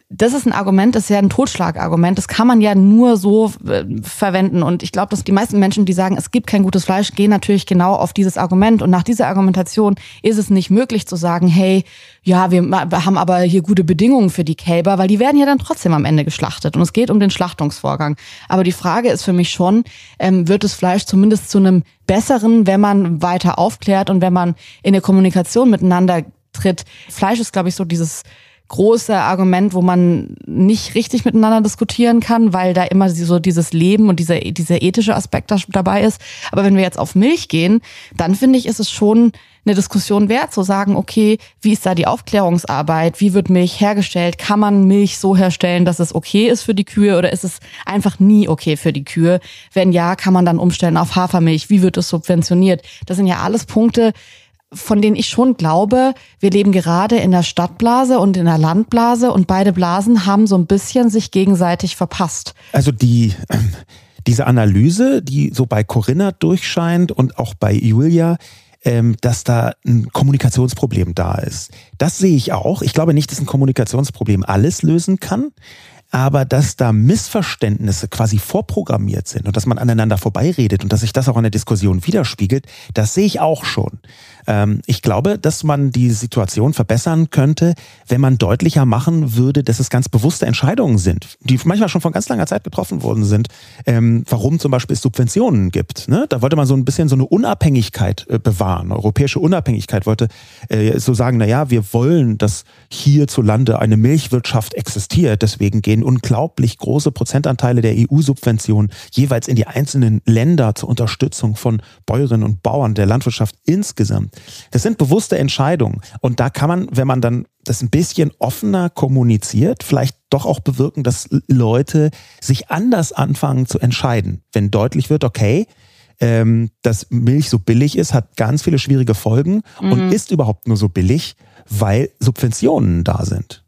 das ist ein Argument, das ist ja ein Totschlagargument. Das kann man ja nur so äh, verwenden. Und ich glaube, dass die meisten Menschen, die sagen, es gibt kein gutes Fleisch, gehen natürlich genau auf dieses Argument. Und nach dieser Argumentation ist es nicht möglich zu sagen, hey, ja, wir haben aber hier gute Bedingungen für die Kälber, weil die werden ja dann trotzdem am Ende geschlachtet. Und es geht um den Schlachtungsvorgang. Aber die Frage ist für mich schon, ähm, wird das Fleisch zumindest zu einem besseren, wenn man weiter aufklärt und wenn man in der Kommunikation miteinander tritt. Fleisch ist, glaube ich, so dieses große Argument, wo man nicht richtig miteinander diskutieren kann, weil da immer so dieses Leben und dieser, dieser ethische Aspekt dabei ist. Aber wenn wir jetzt auf Milch gehen, dann finde ich, ist es schon eine Diskussion wert, zu sagen, okay, wie ist da die Aufklärungsarbeit? Wie wird Milch hergestellt? Kann man Milch so herstellen, dass es okay ist für die Kühe oder ist es einfach nie okay für die Kühe? Wenn ja, kann man dann umstellen auf Hafermilch? Wie wird es subventioniert? Das sind ja alles Punkte, von denen ich schon glaube, wir leben gerade in der Stadtblase und in der Landblase und beide Blasen haben so ein bisschen sich gegenseitig verpasst. Also die, diese Analyse, die so bei Corinna durchscheint und auch bei Julia, ähm, dass da ein Kommunikationsproblem da ist. Das sehe ich auch. Ich glaube nicht, dass ein Kommunikationsproblem alles lösen kann aber dass da Missverständnisse quasi vorprogrammiert sind und dass man aneinander vorbeiredet und dass sich das auch in der Diskussion widerspiegelt, das sehe ich auch schon. Ähm, ich glaube, dass man die Situation verbessern könnte, wenn man deutlicher machen würde, dass es ganz bewusste Entscheidungen sind, die manchmal schon von ganz langer Zeit getroffen worden sind, ähm, warum zum Beispiel es Subventionen gibt. Ne? Da wollte man so ein bisschen so eine Unabhängigkeit äh, bewahren, europäische Unabhängigkeit wollte äh, so sagen, na ja, wir wollen, dass hierzulande eine Milchwirtschaft existiert, deswegen gehen unglaublich große Prozentanteile der EU-Subventionen jeweils in die einzelnen Länder zur Unterstützung von Bäuerinnen und Bauern der Landwirtschaft insgesamt. Das sind bewusste Entscheidungen. Und da kann man, wenn man dann das ein bisschen offener kommuniziert, vielleicht doch auch bewirken, dass Leute sich anders anfangen zu entscheiden. Wenn deutlich wird, okay, ähm, dass Milch so billig ist, hat ganz viele schwierige Folgen mhm. und ist überhaupt nur so billig, weil Subventionen da sind.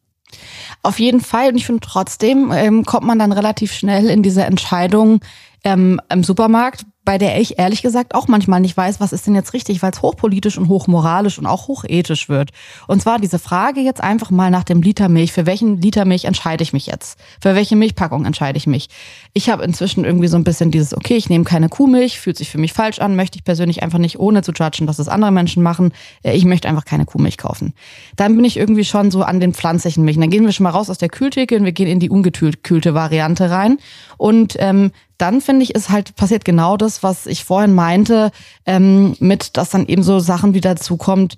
Auf jeden Fall. Und ich finde trotzdem ähm, kommt man dann relativ schnell in diese Entscheidung ähm, im Supermarkt, bei der ich ehrlich gesagt auch manchmal nicht weiß, was ist denn jetzt richtig, weil es hochpolitisch und hochmoralisch und auch hochethisch wird. Und zwar diese Frage jetzt einfach mal nach dem Liter Milch. Für welchen Liter Milch entscheide ich mich jetzt? Für welche Milchpackung entscheide ich mich? Ich habe inzwischen irgendwie so ein bisschen dieses, okay, ich nehme keine Kuhmilch, fühlt sich für mich falsch an, möchte ich persönlich einfach nicht, ohne zu judgen, dass es andere Menschen machen. Äh, ich möchte einfach keine Kuhmilch kaufen. Dann bin ich irgendwie schon so an den pflanzlichen Milchen. Dann gehen wir schon mal raus aus der Kühltheke und wir gehen in die ungekühlte Variante rein. Und ähm, dann finde ich, ist halt passiert genau das, was ich vorhin meinte, ähm, mit, dass dann eben so Sachen wie dazu kommt, äh,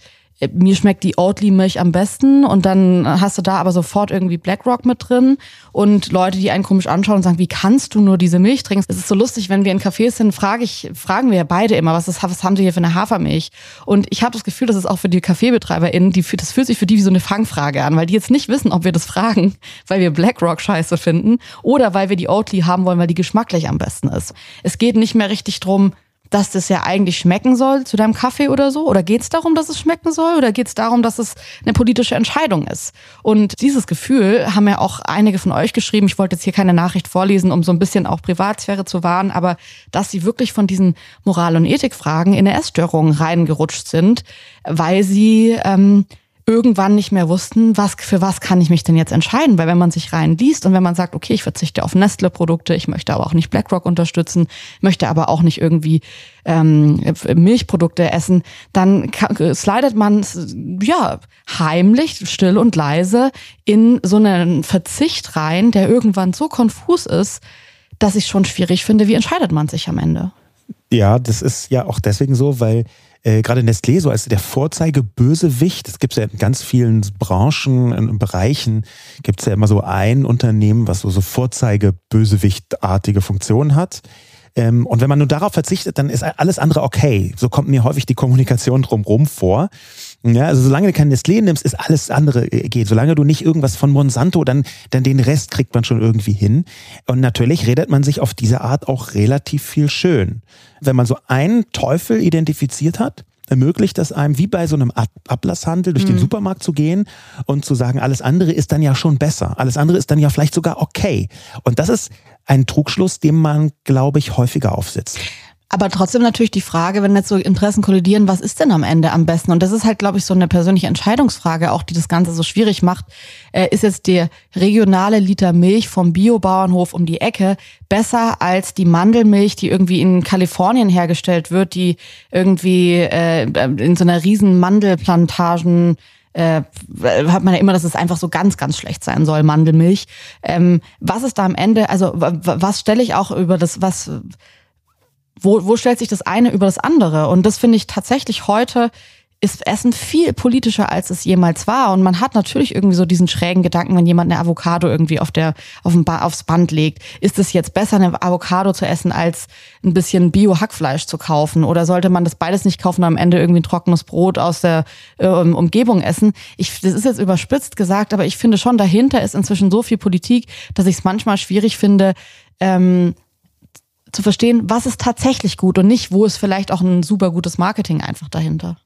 mir schmeckt die Oatly-Milch am besten und dann hast du da aber sofort irgendwie BlackRock mit drin und Leute, die einen komisch anschauen und sagen, wie kannst du nur diese Milch trinken? Es ist so lustig, wenn wir in Cafés sind, frage ich, fragen wir beide immer, was, ist, was haben sie hier für eine Hafermilch? Und ich habe das Gefühl, dass es auch für die KaffeebetreiberInnen, die, das fühlt sich für die wie so eine Fangfrage an, weil die jetzt nicht wissen, ob wir das fragen, weil wir BlackRock scheiße finden oder weil wir die Oatly haben wollen, weil die geschmacklich am besten ist. Es geht nicht mehr richtig drum, dass das ja eigentlich schmecken soll zu deinem Kaffee oder so? Oder geht es darum, dass es schmecken soll? Oder geht es darum, dass es eine politische Entscheidung ist? Und dieses Gefühl haben ja auch einige von euch geschrieben. Ich wollte jetzt hier keine Nachricht vorlesen, um so ein bisschen auch Privatsphäre zu wahren, aber dass sie wirklich von diesen Moral- und Ethikfragen in eine Essstörung reingerutscht sind, weil sie ähm, irgendwann nicht mehr wussten, was, für was kann ich mich denn jetzt entscheiden? Weil wenn man sich rein liest und wenn man sagt, okay, ich verzichte auf Nestle-Produkte, ich möchte aber auch nicht BlackRock unterstützen, möchte aber auch nicht irgendwie ähm, Milchprodukte essen, dann slidet man ja heimlich, still und leise in so einen Verzicht rein, der irgendwann so konfus ist, dass ich schon schwierig finde, wie entscheidet man sich am Ende? Ja, das ist ja auch deswegen so, weil äh, gerade Nestlé so als der Vorzeigebösewicht. Es gibt ja in ganz vielen Branchen und Bereichen gibt es ja immer so ein Unternehmen, was so, so Vorzeigebösewichtartige Funktionen hat. Ähm, und wenn man nur darauf verzichtet, dann ist alles andere okay. So kommt mir häufig die Kommunikation drumherum vor. Ja, also solange du kein Nestlé nimmst, ist alles andere äh, geht. Solange du nicht irgendwas von Monsanto, dann, dann den Rest kriegt man schon irgendwie hin. Und natürlich redet man sich auf diese Art auch relativ viel schön. Wenn man so einen Teufel identifiziert hat, ermöglicht das einem, wie bei so einem Ablasshandel, durch mhm. den Supermarkt zu gehen und zu sagen, alles andere ist dann ja schon besser. Alles andere ist dann ja vielleicht sogar okay. Und das ist ein Trugschluss, dem man, glaube ich, häufiger aufsitzt. Aber trotzdem natürlich die Frage, wenn jetzt so Interessen kollidieren, was ist denn am Ende am besten? Und das ist halt, glaube ich, so eine persönliche Entscheidungsfrage, auch die das Ganze so schwierig macht. Äh, ist jetzt der regionale Liter Milch vom Biobauernhof um die Ecke besser als die Mandelmilch, die irgendwie in Kalifornien hergestellt wird, die irgendwie äh, in so einer riesen Mandelplantagen äh, hat man ja immer, dass es einfach so ganz, ganz schlecht sein soll, Mandelmilch. Ähm, was ist da am Ende, also was stelle ich auch über das, was wo, wo stellt sich das eine über das andere? Und das finde ich tatsächlich heute ist Essen viel politischer, als es jemals war. Und man hat natürlich irgendwie so diesen schrägen Gedanken, wenn jemand eine Avocado irgendwie auf der, auf dem ba aufs Band legt. Ist es jetzt besser, eine Avocado zu essen, als ein bisschen Bio-Hackfleisch zu kaufen? Oder sollte man das beides nicht kaufen und am Ende irgendwie ein trockenes Brot aus der äh, Umgebung essen? Ich, das ist jetzt überspitzt gesagt, aber ich finde schon, dahinter ist inzwischen so viel Politik, dass ich es manchmal schwierig finde, ähm, zu verstehen, was ist tatsächlich gut und nicht, wo ist vielleicht auch ein super gutes Marketing einfach dahinter.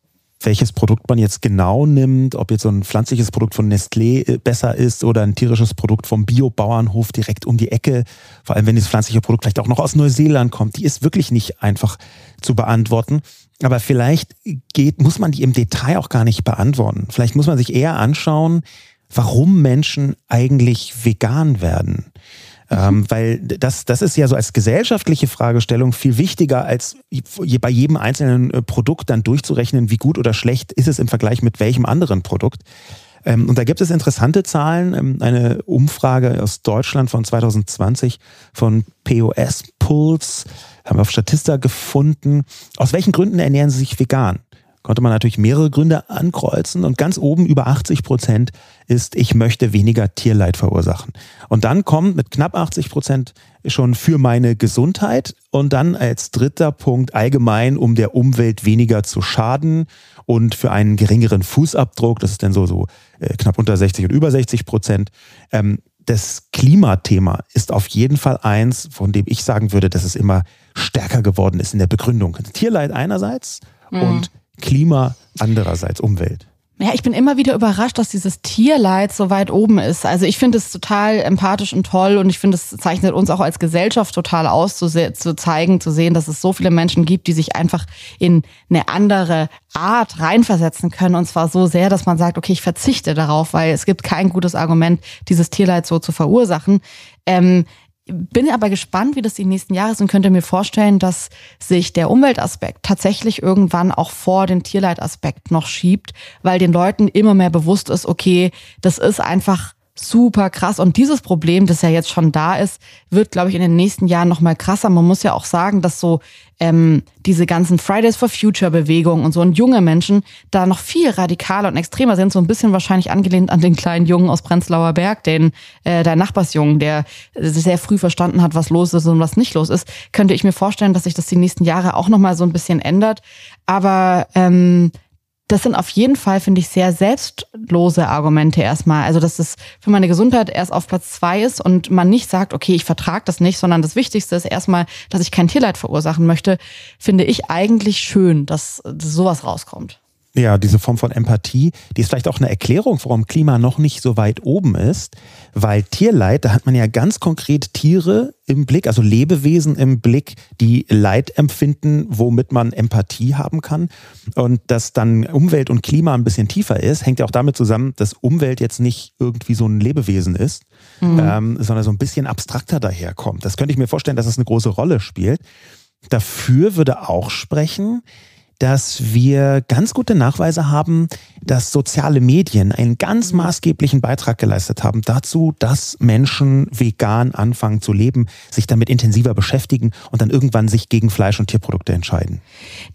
Welches Produkt man jetzt genau nimmt, ob jetzt so ein pflanzliches Produkt von Nestlé äh, besser ist oder ein tierisches Produkt vom Biobauernhof direkt um die Ecke, vor allem wenn dieses pflanzliche Produkt vielleicht auch noch aus Neuseeland kommt, die ist wirklich nicht einfach zu beantworten. Aber vielleicht geht, muss man die im Detail auch gar nicht beantworten. Vielleicht muss man sich eher anschauen, warum Menschen eigentlich vegan werden. Ähm, weil das, das ist ja so als gesellschaftliche Fragestellung viel wichtiger, als bei jedem einzelnen äh, Produkt dann durchzurechnen, wie gut oder schlecht ist es im Vergleich mit welchem anderen Produkt. Ähm, und da gibt es interessante Zahlen. Ähm, eine Umfrage aus Deutschland von 2020 von POS Pulse haben wir auf Statista gefunden. Aus welchen Gründen ernähren Sie sich vegan? Konnte man natürlich mehrere Gründe ankreuzen und ganz oben über 80 Prozent ist, ich möchte weniger Tierleid verursachen. Und dann kommt mit knapp 80 Prozent schon für meine Gesundheit und dann als dritter Punkt allgemein, um der Umwelt weniger zu schaden und für einen geringeren Fußabdruck, das ist dann so, so äh, knapp unter 60 und über 60 Prozent. Ähm, das Klimathema ist auf jeden Fall eins, von dem ich sagen würde, dass es immer stärker geworden ist in der Begründung. Tierleid einerseits mhm. und Klima, andererseits Umwelt. Ja, ich bin immer wieder überrascht, dass dieses Tierleid so weit oben ist. Also ich finde es total empathisch und toll und ich finde, es zeichnet uns auch als Gesellschaft total aus, zu, zu zeigen, zu sehen, dass es so viele Menschen gibt, die sich einfach in eine andere Art reinversetzen können und zwar so sehr, dass man sagt, okay, ich verzichte darauf, weil es gibt kein gutes Argument, dieses Tierleid so zu verursachen. Ähm, bin aber gespannt, wie das die nächsten Jahre ist und könnte mir vorstellen, dass sich der Umweltaspekt tatsächlich irgendwann auch vor den Tierleitaspekt noch schiebt, weil den Leuten immer mehr bewusst ist, okay, das ist einfach super krass. Und dieses Problem, das ja jetzt schon da ist, wird, glaube ich, in den nächsten Jahren noch mal krasser. Man muss ja auch sagen, dass so ähm, diese ganzen Fridays for Future Bewegungen und so und junge Menschen da noch viel radikaler und extremer sind. So ein bisschen wahrscheinlich angelehnt an den kleinen Jungen aus Prenzlauer Berg, den äh, der Nachbarsjungen, der sehr früh verstanden hat, was los ist und was nicht los ist. Könnte ich mir vorstellen, dass sich das die nächsten Jahre auch noch mal so ein bisschen ändert. Aber ähm, das sind auf jeden Fall, finde ich, sehr selbstlose Argumente erstmal. Also, dass es für meine Gesundheit erst auf Platz zwei ist und man nicht sagt, okay, ich vertrage das nicht, sondern das Wichtigste ist erstmal, dass ich kein Tierleid verursachen möchte, finde ich eigentlich schön, dass, sowas rauskommt. Ja, diese Form von Empathie, die ist vielleicht auch eine Erklärung, warum Klima noch nicht so weit oben ist, weil Tierleid, da hat man ja ganz konkret Tiere im Blick, also Lebewesen im Blick, die Leid empfinden, womit man Empathie haben kann. Und dass dann Umwelt und Klima ein bisschen tiefer ist, hängt ja auch damit zusammen, dass Umwelt jetzt nicht irgendwie so ein Lebewesen ist, mhm. ähm, sondern so ein bisschen abstrakter daherkommt. Das könnte ich mir vorstellen, dass es das eine große Rolle spielt. Dafür würde auch sprechen, dass wir ganz gute Nachweise haben, dass soziale Medien einen ganz mhm. maßgeblichen Beitrag geleistet haben dazu, dass Menschen vegan anfangen zu leben, sich damit intensiver beschäftigen und dann irgendwann sich gegen Fleisch- und Tierprodukte entscheiden.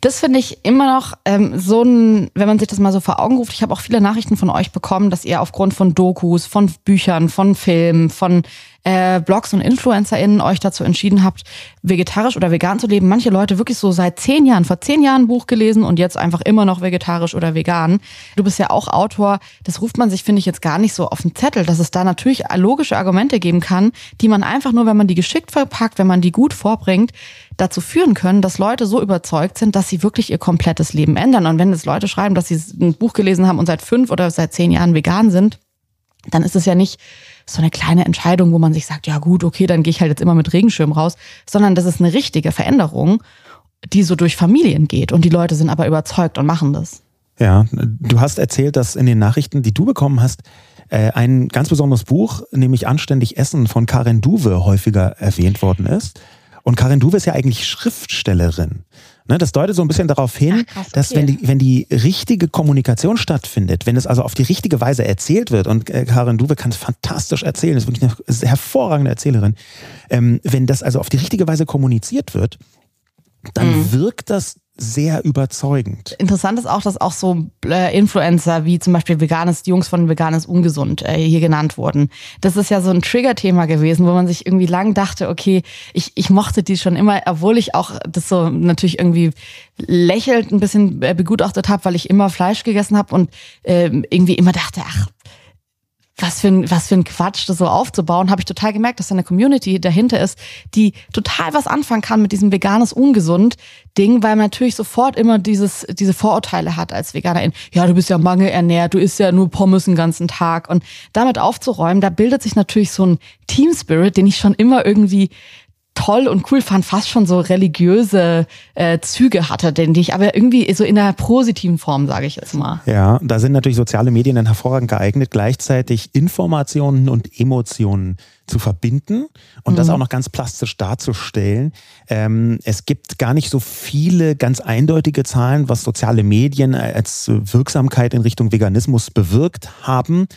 Das finde ich immer noch ähm, so ein, wenn man sich das mal so vor Augen ruft. Ich habe auch viele Nachrichten von euch bekommen, dass ihr aufgrund von Dokus, von Büchern, von Filmen, von äh, Blogs und InfluencerInnen euch dazu entschieden habt, vegetarisch oder vegan zu leben. Manche Leute wirklich so seit zehn Jahren, vor zehn Jahren ein Buch gelesen und jetzt einfach immer noch vegetarisch oder vegan. Du bist ja auch Autor. Das ruft man sich, finde ich, jetzt gar nicht so auf den Zettel, dass es da natürlich logische Argumente geben kann, die man einfach nur, wenn man die geschickt verpackt, wenn man die gut vorbringt, dazu führen können, dass Leute so überzeugt sind, dass sie wirklich ihr komplettes Leben ändern. Und wenn jetzt Leute schreiben, dass sie ein Buch gelesen haben und seit fünf oder seit zehn Jahren vegan sind, dann ist es ja nicht so eine kleine Entscheidung, wo man sich sagt, ja gut, okay, dann gehe ich halt jetzt immer mit Regenschirm raus, sondern das ist eine richtige Veränderung, die so durch Familien geht und die Leute sind aber überzeugt und machen das. Ja, du hast erzählt, dass in den Nachrichten, die du bekommen hast, äh, ein ganz besonderes Buch, nämlich Anständig Essen von Karen Duwe häufiger erwähnt worden ist. Und Karen Duwe ist ja eigentlich Schriftstellerin. Ne, das deutet so ein bisschen darauf hin, Ach, krass, okay. dass wenn die, wenn die richtige Kommunikation stattfindet, wenn es also auf die richtige Weise erzählt wird, und äh, Karin Duwe kann es fantastisch erzählen, ist wirklich eine hervorragende Erzählerin, ähm, wenn das also auf die richtige Weise kommuniziert wird, dann mhm. wirkt das sehr überzeugend. Interessant ist auch, dass auch so äh, Influencer wie zum Beispiel Veganes, die Jungs von Veganes Ungesund äh, hier genannt wurden. Das ist ja so ein Trigger-Thema gewesen, wo man sich irgendwie lang dachte, okay, ich, ich mochte die schon immer, obwohl ich auch das so natürlich irgendwie lächelt ein bisschen äh, begutachtet habe, weil ich immer Fleisch gegessen habe und äh, irgendwie immer dachte, ach, was für ein, was für ein Quatsch, das so aufzubauen, habe ich total gemerkt, dass da eine Community dahinter ist, die total was anfangen kann mit diesem veganes ungesund Ding, weil man natürlich sofort immer dieses, diese Vorurteile hat als Veganerin. Ja, du bist ja mangelernährt, du isst ja nur Pommes den ganzen Tag und damit aufzuräumen, da bildet sich natürlich so ein Team Spirit, den ich schon immer irgendwie toll und cool fand, fast schon so religiöse äh, Züge hatte, den ich aber irgendwie so in einer positiven Form, sage ich jetzt mal. Ja, da sind natürlich soziale Medien dann hervorragend geeignet, gleichzeitig Informationen und Emotionen zu verbinden und mhm. das auch noch ganz plastisch darzustellen. Ähm, es gibt gar nicht so viele ganz eindeutige Zahlen, was soziale Medien als Wirksamkeit in Richtung Veganismus bewirkt haben.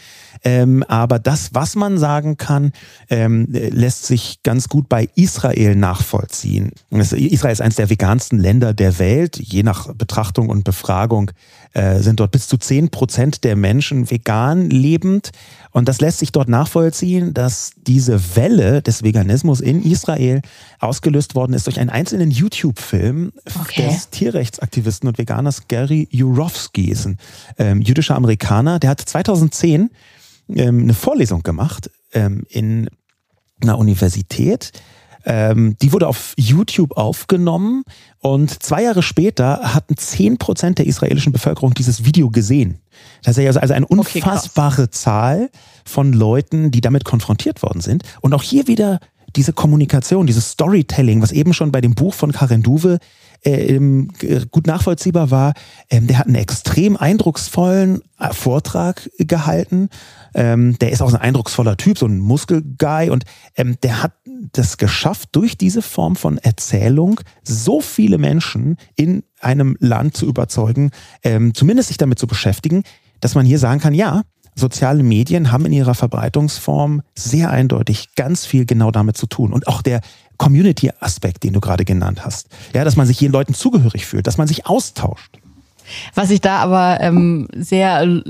Ähm, aber das, was man sagen kann, ähm, lässt sich ganz gut bei Israel nachvollziehen. Israel ist eines der vegansten Länder der Welt. Je nach Betrachtung und Befragung äh, sind dort bis zu zehn Prozent der Menschen vegan lebend. Und das lässt sich dort nachvollziehen, dass diese Welle des Veganismus in Israel ausgelöst worden ist durch einen einzelnen YouTube-Film okay. des Tierrechtsaktivisten und Veganers Gary Jurowski, ist ein ähm, jüdischer Amerikaner, der hat 2010 ähm, eine Vorlesung gemacht ähm, in einer Universität. Ähm, die wurde auf YouTube aufgenommen und zwei Jahre später hatten zehn Prozent der israelischen Bevölkerung dieses Video gesehen. Das ist also eine unfassbare okay, Zahl von Leuten, die damit konfrontiert worden sind. Und auch hier wieder diese Kommunikation, dieses Storytelling, was eben schon bei dem Buch von Karen Duwe äh, gut nachvollziehbar war. Ähm, der hat einen extrem eindrucksvollen äh, Vortrag gehalten. Ähm, der ist auch ein eindrucksvoller Typ, so ein Muskelguy. Und ähm, der hat das geschafft, durch diese Form von Erzählung so viele Menschen in einem Land zu überzeugen, ähm, zumindest sich damit zu beschäftigen, dass man hier sagen kann, ja, soziale Medien haben in ihrer Verbreitungsform sehr eindeutig ganz viel genau damit zu tun. Und auch der Community-Aspekt, den du gerade genannt hast. Ja, dass man sich jeden Leuten zugehörig fühlt, dass man sich austauscht. Was ich da aber ähm, sehr äh,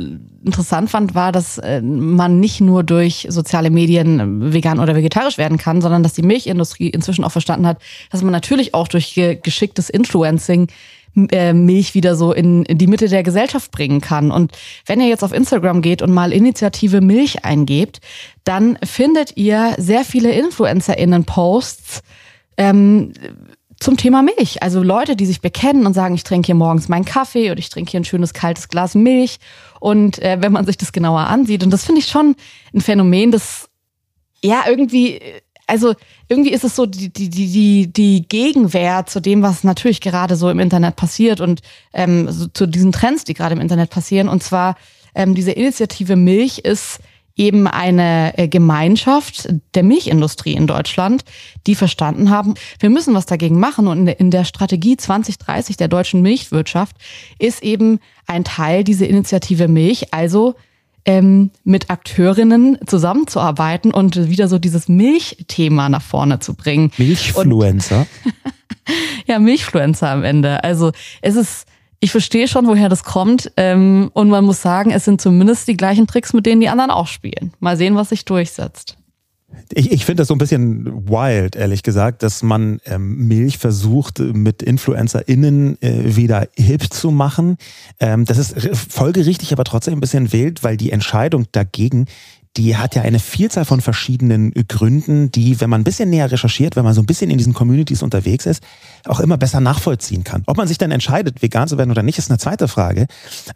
interessant fand, war, dass äh, man nicht nur durch soziale Medien vegan oder vegetarisch werden kann, sondern dass die Milchindustrie inzwischen auch verstanden hat, dass man natürlich auch durch ge geschicktes Influencing äh, Milch wieder so in, in die Mitte der Gesellschaft bringen kann. Und wenn ihr jetzt auf Instagram geht und mal Initiative Milch eingebt, dann findet ihr sehr viele InfluencerInnen-Posts ähm, zum Thema Milch. Also Leute, die sich bekennen und sagen, ich trinke hier morgens meinen Kaffee oder ich trinke hier ein schönes kaltes Glas Milch. Und äh, wenn man sich das genauer ansieht, und das finde ich schon ein Phänomen, das ja irgendwie also irgendwie ist es so die, die, die, die Gegenwehr zu dem, was natürlich gerade so im Internet passiert und ähm, so zu diesen Trends, die gerade im Internet passieren. Und zwar ähm, diese Initiative Milch ist eben eine äh, Gemeinschaft der Milchindustrie in Deutschland, die verstanden haben, wir müssen was dagegen machen. Und in der Strategie 2030 der deutschen Milchwirtschaft ist eben ein Teil diese Initiative Milch, also ähm, mit Akteurinnen zusammenzuarbeiten und wieder so dieses Milchthema nach vorne zu bringen. Milchfluencer. ja, Milchfluencer am Ende. Also es ist ich verstehe schon, woher das kommt. Ähm, und man muss sagen, es sind zumindest die gleichen Tricks, mit denen die anderen auch spielen. Mal sehen, was sich durchsetzt. Ich, ich finde das so ein bisschen wild, ehrlich gesagt, dass man ähm, Milch versucht, mit InfluencerInnen äh, wieder hip zu machen. Ähm, das ist folgerichtig, aber trotzdem ein bisschen wild, weil die Entscheidung dagegen die hat ja eine Vielzahl von verschiedenen Gründen, die, wenn man ein bisschen näher recherchiert, wenn man so ein bisschen in diesen Communities unterwegs ist, auch immer besser nachvollziehen kann. Ob man sich dann entscheidet, vegan zu werden oder nicht, ist eine zweite Frage.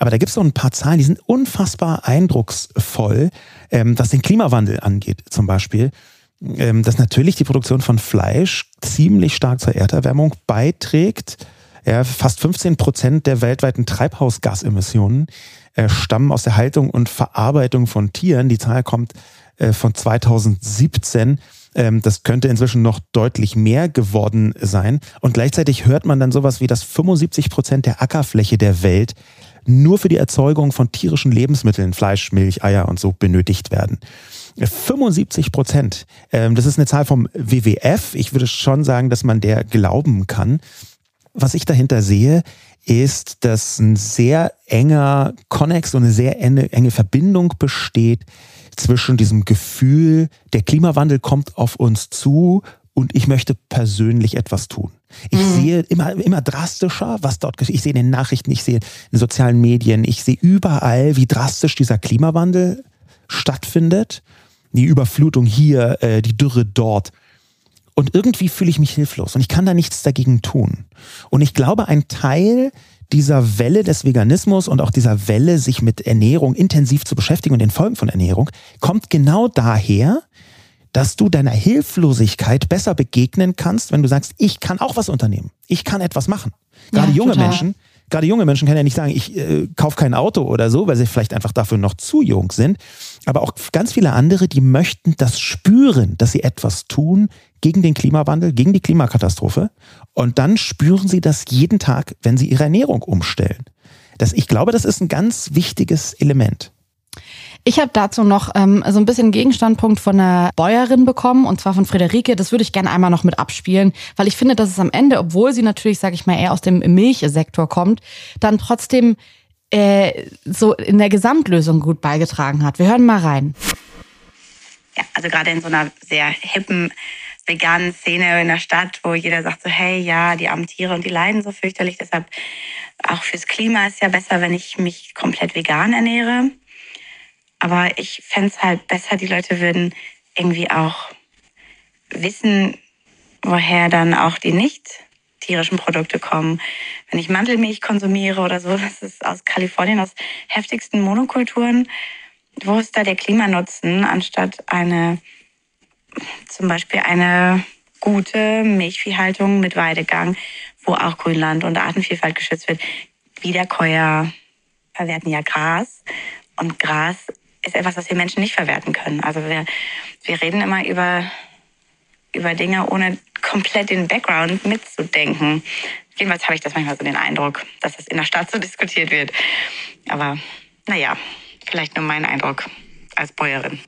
Aber da gibt es so ein paar Zahlen, die sind unfassbar eindrucksvoll, ähm, was den Klimawandel angeht zum Beispiel. Ähm, dass natürlich die Produktion von Fleisch ziemlich stark zur Erderwärmung beiträgt. Ja, fast 15 Prozent der weltweiten Treibhausgasemissionen äh, stammen aus der Haltung und Verarbeitung von Tieren. Die Zahl kommt äh, von 2017. Ähm, das könnte inzwischen noch deutlich mehr geworden sein. Und gleichzeitig hört man dann sowas wie, dass 75 Prozent der Ackerfläche der Welt nur für die Erzeugung von tierischen Lebensmitteln, Fleisch, Milch, Eier und so benötigt werden. 75 Prozent. Ähm, das ist eine Zahl vom WWF. Ich würde schon sagen, dass man der glauben kann. Was ich dahinter sehe, ist, dass ein sehr enger Konnex und eine sehr enge, enge Verbindung besteht zwischen diesem Gefühl, der Klimawandel kommt auf uns zu und ich möchte persönlich etwas tun. Ich mhm. sehe immer, immer drastischer, was dort geschieht. Ich sehe in den Nachrichten, ich sehe in den sozialen Medien, ich sehe überall, wie drastisch dieser Klimawandel stattfindet. Die Überflutung hier, äh, die Dürre dort. Und irgendwie fühle ich mich hilflos und ich kann da nichts dagegen tun. Und ich glaube, ein Teil dieser Welle des Veganismus und auch dieser Welle, sich mit Ernährung intensiv zu beschäftigen und den Folgen von Ernährung, kommt genau daher, dass du deiner Hilflosigkeit besser begegnen kannst, wenn du sagst, ich kann auch was unternehmen. Ich kann etwas machen. Gerade ja, junge total. Menschen, gerade junge Menschen können ja nicht sagen, ich äh, kaufe kein Auto oder so, weil sie vielleicht einfach dafür noch zu jung sind. Aber auch ganz viele andere, die möchten das spüren, dass sie etwas tun gegen den Klimawandel, gegen die Klimakatastrophe. Und dann spüren sie das jeden Tag, wenn sie ihre Ernährung umstellen. Das, ich glaube, das ist ein ganz wichtiges Element. Ich habe dazu noch ähm, so ein bisschen Gegenstandpunkt von einer Bäuerin bekommen, und zwar von Friederike. Das würde ich gerne einmal noch mit abspielen, weil ich finde, dass es am Ende, obwohl sie natürlich, sage ich mal, eher aus dem Milchsektor kommt, dann trotzdem äh, so in der Gesamtlösung gut beigetragen hat. Wir hören mal rein. Ja, also gerade in so einer sehr hippen veganen Szene in der Stadt, wo jeder sagt so, hey, ja, die armen Tiere und die leiden so fürchterlich. Deshalb auch fürs Klima ist ja besser, wenn ich mich komplett vegan ernähre. Aber ich fände es halt besser, die Leute würden irgendwie auch wissen, woher dann auch die nicht tierischen Produkte kommen. Wenn ich Mandelmilch konsumiere oder so, das ist aus Kalifornien, aus heftigsten Monokulturen. Wo ist da der Klimanutzen, anstatt eine zum Beispiel eine gute Milchviehhaltung mit Weidegang, wo auch Grünland und Artenvielfalt geschützt wird. Wiederkäuer verwerten ja Gras und Gras ist etwas, was wir Menschen nicht verwerten können. Also wir, wir reden immer über, über Dinge, ohne komplett den Background mitzudenken. Jedenfalls habe ich das manchmal so den Eindruck, dass es in der Stadt so diskutiert wird. Aber naja, vielleicht nur mein Eindruck als Bäuerin.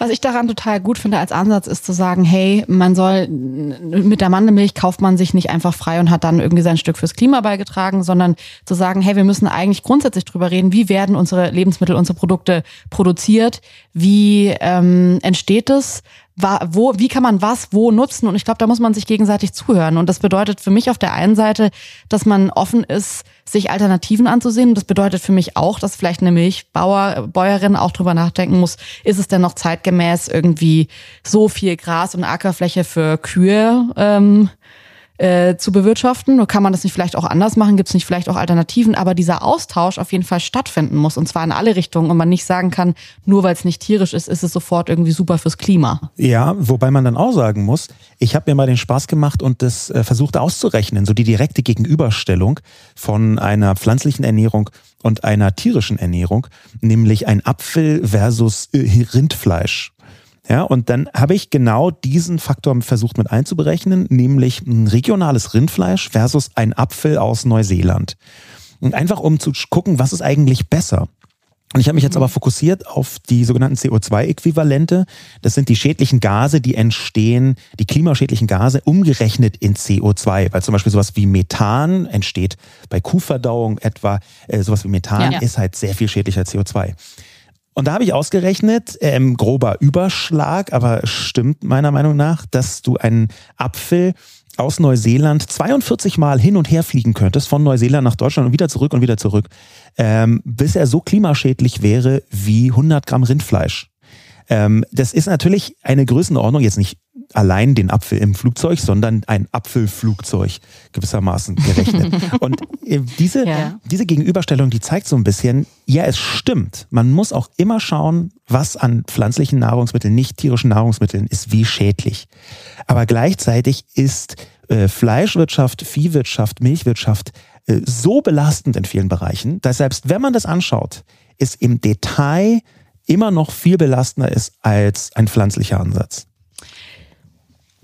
Was ich daran total gut finde als Ansatz ist zu sagen, hey, man soll mit der Mandelmilch kauft man sich nicht einfach frei und hat dann irgendwie sein Stück fürs Klima beigetragen, sondern zu sagen, hey, wir müssen eigentlich grundsätzlich drüber reden, wie werden unsere Lebensmittel, unsere Produkte produziert, wie ähm, entsteht es, wo, wie kann man was wo nutzen? Und ich glaube, da muss man sich gegenseitig zuhören. Und das bedeutet für mich auf der einen Seite, dass man offen ist, sich Alternativen anzusehen. Und das bedeutet für mich auch, dass vielleicht eine Milchbäuerin auch drüber nachdenken muss, ist es denn noch zeitgemäß irgendwie so viel Gras und Ackerfläche für Kühe ähm, äh, zu bewirtschaften? Kann man das nicht vielleicht auch anders machen? Gibt es nicht vielleicht auch Alternativen? Aber dieser Austausch auf jeden Fall stattfinden muss und zwar in alle Richtungen und man nicht sagen kann, nur weil es nicht tierisch ist, ist es sofort irgendwie super fürs Klima. Ja, wobei man dann auch sagen muss, ich habe mir mal den Spaß gemacht und das äh, versucht auszurechnen, so die direkte Gegenüberstellung von einer pflanzlichen Ernährung und einer tierischen Ernährung, nämlich ein Apfel versus äh, Rindfleisch. Ja, und dann habe ich genau diesen Faktor versucht mit einzuberechnen, nämlich ein regionales Rindfleisch versus ein Apfel aus Neuseeland. Und einfach um zu gucken, was ist eigentlich besser. Und ich habe mich jetzt aber fokussiert auf die sogenannten CO2-Äquivalente. Das sind die schädlichen Gase, die entstehen, die klimaschädlichen Gase umgerechnet in CO2. Weil zum Beispiel sowas wie Methan entsteht bei Kuhverdauung etwa. Äh, sowas wie Methan ja, ja. ist halt sehr viel schädlicher CO2. Und da habe ich ausgerechnet, ähm, grober Überschlag, aber stimmt meiner Meinung nach, dass du einen Apfel aus Neuseeland 42 Mal hin und her fliegen könntest, von Neuseeland nach Deutschland und wieder zurück und wieder zurück, ähm, bis er so klimaschädlich wäre wie 100 Gramm Rindfleisch. Ähm, das ist natürlich eine Größenordnung, jetzt nicht allein den Apfel im Flugzeug, sondern ein Apfelflugzeug gewissermaßen gerechnet. Und äh, diese, ja. diese Gegenüberstellung, die zeigt so ein bisschen, ja, es stimmt. Man muss auch immer schauen, was an pflanzlichen Nahrungsmitteln, nicht tierischen Nahrungsmitteln ist, wie schädlich. Aber gleichzeitig ist äh, Fleischwirtschaft, Viehwirtschaft, Milchwirtschaft äh, so belastend in vielen Bereichen, dass selbst wenn man das anschaut, es im Detail immer noch viel belastender ist als ein pflanzlicher Ansatz.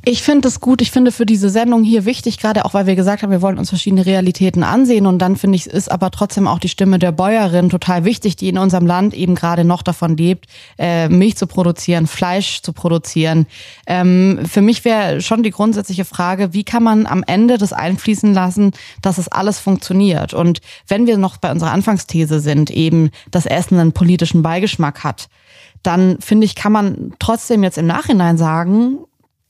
Ich finde es gut. Ich finde für diese Sendung hier wichtig, gerade auch weil wir gesagt haben, wir wollen uns verschiedene Realitäten ansehen. Und dann finde ich, ist aber trotzdem auch die Stimme der Bäuerin total wichtig, die in unserem Land eben gerade noch davon lebt, äh, Milch zu produzieren, Fleisch zu produzieren. Ähm, für mich wäre schon die grundsätzliche Frage, wie kann man am Ende das einfließen lassen, dass es alles funktioniert? Und wenn wir noch bei unserer Anfangsthese sind, eben, dass Essen einen politischen Beigeschmack hat, dann finde ich, kann man trotzdem jetzt im Nachhinein sagen,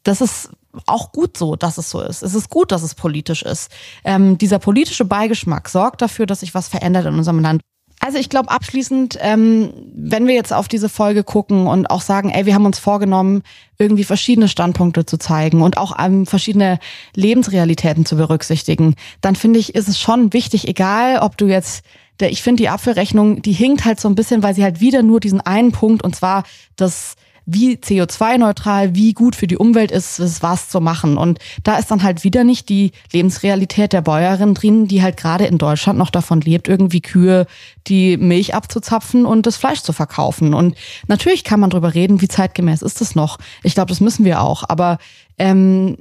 das ist auch gut so, dass es so ist. Es ist gut, dass es politisch ist. Ähm, dieser politische Beigeschmack sorgt dafür, dass sich was verändert in unserem Land. Also ich glaube abschließend, ähm, wenn wir jetzt auf diese Folge gucken und auch sagen, ey, wir haben uns vorgenommen, irgendwie verschiedene Standpunkte zu zeigen und auch ähm, verschiedene Lebensrealitäten zu berücksichtigen, dann finde ich, ist es schon wichtig, egal ob du jetzt der, ich finde die Apfelrechnung, die hinkt halt so ein bisschen, weil sie halt wieder nur diesen einen Punkt und zwar das wie CO2-neutral, wie gut für die Umwelt ist es, was zu machen. Und da ist dann halt wieder nicht die Lebensrealität der Bäuerin drin, die halt gerade in Deutschland noch davon lebt, irgendwie Kühe die Milch abzuzapfen und das Fleisch zu verkaufen. Und natürlich kann man drüber reden, wie zeitgemäß ist das noch. Ich glaube, das müssen wir auch. Aber ähm,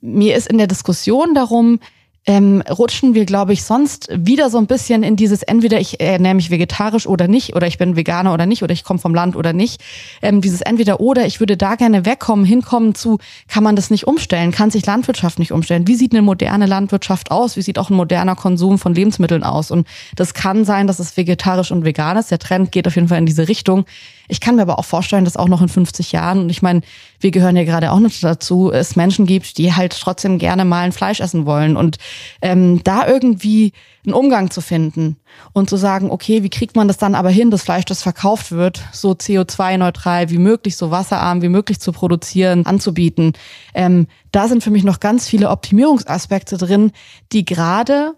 mir ist in der Diskussion darum, ähm, rutschen wir, glaube ich, sonst wieder so ein bisschen in dieses entweder ich ernähre mich vegetarisch oder nicht oder ich bin Veganer oder nicht oder ich komme vom Land oder nicht. Ähm, dieses entweder oder ich würde da gerne wegkommen, hinkommen zu, kann man das nicht umstellen? Kann sich Landwirtschaft nicht umstellen? Wie sieht eine moderne Landwirtschaft aus? Wie sieht auch ein moderner Konsum von Lebensmitteln aus? Und das kann sein, dass es vegetarisch und vegan ist. Der Trend geht auf jeden Fall in diese Richtung. Ich kann mir aber auch vorstellen, dass auch noch in 50 Jahren, und ich meine, wir gehören ja gerade auch noch dazu, es Menschen gibt, die halt trotzdem gerne mal ein Fleisch essen wollen. Und ähm, da irgendwie einen Umgang zu finden und zu sagen, okay, wie kriegt man das dann aber hin, das Fleisch, das verkauft wird, so CO2-neutral wie möglich, so wasserarm wie möglich zu produzieren, anzubieten. Ähm, da sind für mich noch ganz viele Optimierungsaspekte drin, die gerade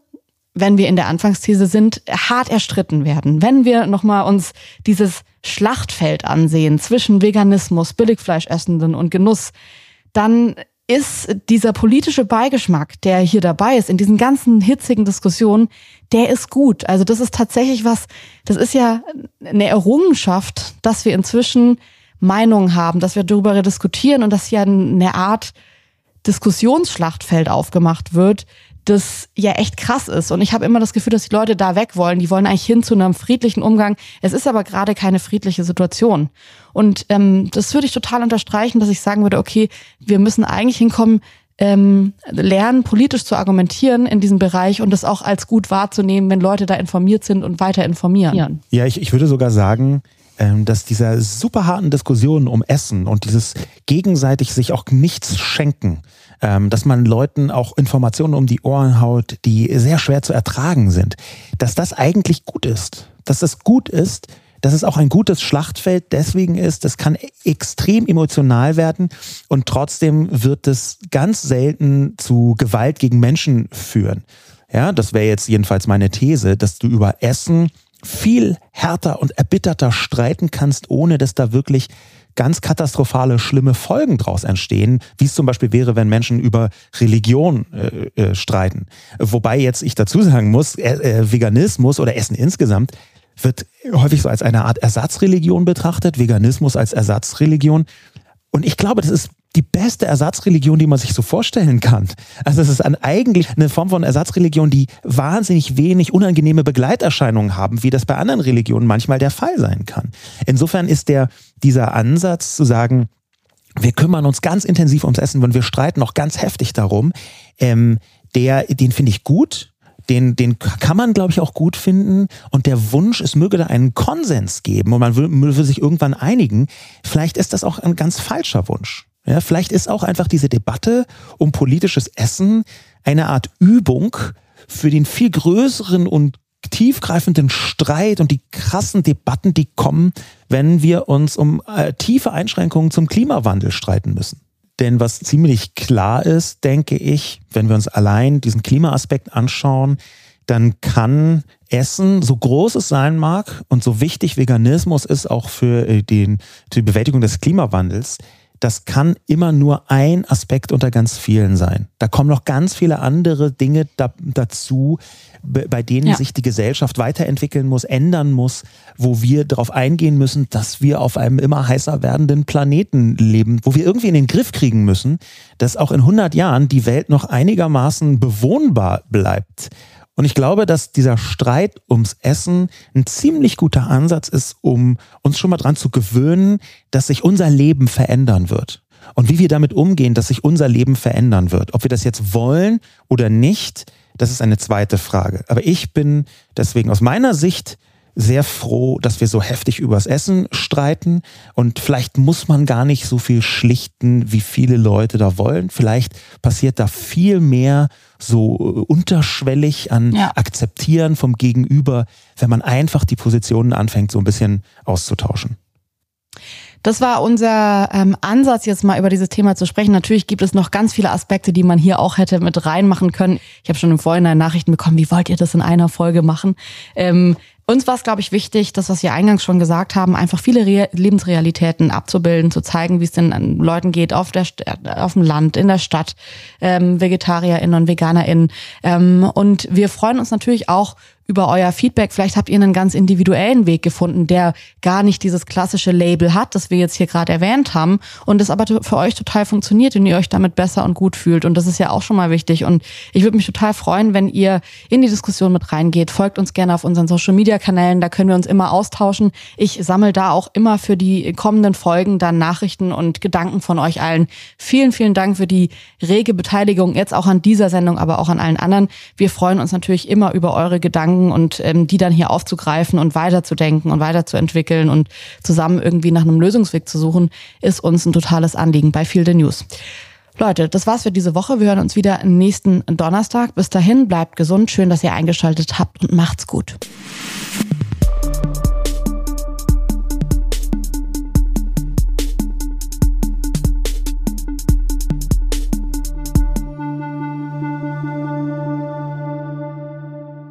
wenn wir in der Anfangsthese sind, hart erstritten werden. Wenn wir nochmal uns dieses Schlachtfeld ansehen zwischen Veganismus, Billigfleischessenden und Genuss, dann ist dieser politische Beigeschmack, der hier dabei ist, in diesen ganzen hitzigen Diskussionen, der ist gut. Also das ist tatsächlich was, das ist ja eine Errungenschaft, dass wir inzwischen Meinungen haben, dass wir darüber diskutieren und dass hier eine Art Diskussionsschlachtfeld aufgemacht wird, das ja echt krass ist. Und ich habe immer das Gefühl, dass die Leute da weg wollen. Die wollen eigentlich hin zu einem friedlichen Umgang. Es ist aber gerade keine friedliche Situation. Und ähm, das würde ich total unterstreichen, dass ich sagen würde, okay, wir müssen eigentlich hinkommen, ähm, lernen, politisch zu argumentieren in diesem Bereich und das auch als gut wahrzunehmen, wenn Leute da informiert sind und weiter informieren. Ja, ich, ich würde sogar sagen, dass dieser super harten Diskussionen um Essen und dieses gegenseitig sich auch nichts schenken, ähm, dass man Leuten auch Informationen um die Ohren haut, die sehr schwer zu ertragen sind, dass das eigentlich gut ist. Dass das gut ist, dass es auch ein gutes Schlachtfeld deswegen ist, das kann extrem emotional werden und trotzdem wird es ganz selten zu Gewalt gegen Menschen führen. Ja, das wäre jetzt jedenfalls meine These, dass du über Essen viel härter und erbitterter streiten kannst, ohne dass da wirklich ganz katastrophale, schlimme Folgen daraus entstehen, wie es zum Beispiel wäre, wenn Menschen über Religion äh, äh, streiten. Wobei jetzt ich dazu sagen muss, äh, äh, Veganismus oder Essen insgesamt wird häufig so als eine Art Ersatzreligion betrachtet, Veganismus als Ersatzreligion. Und ich glaube, das ist die beste Ersatzreligion, die man sich so vorstellen kann. Also es ist ein, eigentlich eine Form von Ersatzreligion, die wahnsinnig wenig unangenehme Begleiterscheinungen haben, wie das bei anderen Religionen manchmal der Fall sein kann. Insofern ist der, dieser Ansatz zu sagen, wir kümmern uns ganz intensiv ums Essen und wir streiten auch ganz heftig darum, ähm, der, den finde ich gut, den, den kann man, glaube ich, auch gut finden. Und der Wunsch, es möge da einen Konsens geben und man will, will sich irgendwann einigen. Vielleicht ist das auch ein ganz falscher Wunsch. Ja, vielleicht ist auch einfach diese Debatte um politisches Essen eine Art Übung für den viel größeren und tiefgreifenden Streit und die krassen Debatten, die kommen, wenn wir uns um äh, tiefe Einschränkungen zum Klimawandel streiten müssen. Denn was ziemlich klar ist, denke ich, wenn wir uns allein diesen Klimaaspekt anschauen, dann kann Essen, so groß es sein mag und so wichtig Veganismus ist auch für äh, den, die Bewältigung des Klimawandels, das kann immer nur ein Aspekt unter ganz vielen sein. Da kommen noch ganz viele andere Dinge da, dazu, bei denen ja. sich die Gesellschaft weiterentwickeln muss, ändern muss, wo wir darauf eingehen müssen, dass wir auf einem immer heißer werdenden Planeten leben, wo wir irgendwie in den Griff kriegen müssen, dass auch in 100 Jahren die Welt noch einigermaßen bewohnbar bleibt. Und ich glaube, dass dieser Streit ums Essen ein ziemlich guter Ansatz ist, um uns schon mal dran zu gewöhnen, dass sich unser Leben verändern wird. Und wie wir damit umgehen, dass sich unser Leben verändern wird. Ob wir das jetzt wollen oder nicht, das ist eine zweite Frage. Aber ich bin deswegen aus meiner Sicht sehr froh, dass wir so heftig übers Essen streiten. Und vielleicht muss man gar nicht so viel schlichten, wie viele Leute da wollen. Vielleicht passiert da viel mehr so äh, unterschwellig an ja. Akzeptieren vom Gegenüber, wenn man einfach die Positionen anfängt, so ein bisschen auszutauschen. Das war unser ähm, Ansatz, jetzt mal über dieses Thema zu sprechen. Natürlich gibt es noch ganz viele Aspekte, die man hier auch hätte mit reinmachen können. Ich habe schon im Vorhinein Nachrichten bekommen, wie wollt ihr das in einer Folge machen? Ähm, uns war es, glaube ich, wichtig, das, was wir eingangs schon gesagt haben, einfach viele Re Lebensrealitäten abzubilden, zu zeigen, wie es den Leuten geht auf, der, auf dem Land, in der Stadt, ähm, VegetarierInnen und VeganerInnen. Ähm, und wir freuen uns natürlich auch über euer Feedback. Vielleicht habt ihr einen ganz individuellen Weg gefunden, der gar nicht dieses klassische Label hat, das wir jetzt hier gerade erwähnt haben und das aber für euch total funktioniert und ihr euch damit besser und gut fühlt. Und das ist ja auch schon mal wichtig. Und ich würde mich total freuen, wenn ihr in die Diskussion mit reingeht. Folgt uns gerne auf unseren Social Media Kanälen, da können wir uns immer austauschen. Ich sammle da auch immer für die kommenden Folgen dann Nachrichten und Gedanken von euch allen. Vielen, vielen Dank für die rege Beteiligung, jetzt auch an dieser Sendung, aber auch an allen anderen. Wir freuen uns natürlich immer über eure Gedanken Gedanken und ähm, die dann hier aufzugreifen und weiterzudenken und weiterzuentwickeln und zusammen irgendwie nach einem Lösungsweg zu suchen, ist uns ein totales Anliegen bei Feel the News. Leute, das war's für diese Woche. Wir hören uns wieder nächsten Donnerstag. Bis dahin, bleibt gesund. Schön, dass ihr eingeschaltet habt und macht's gut.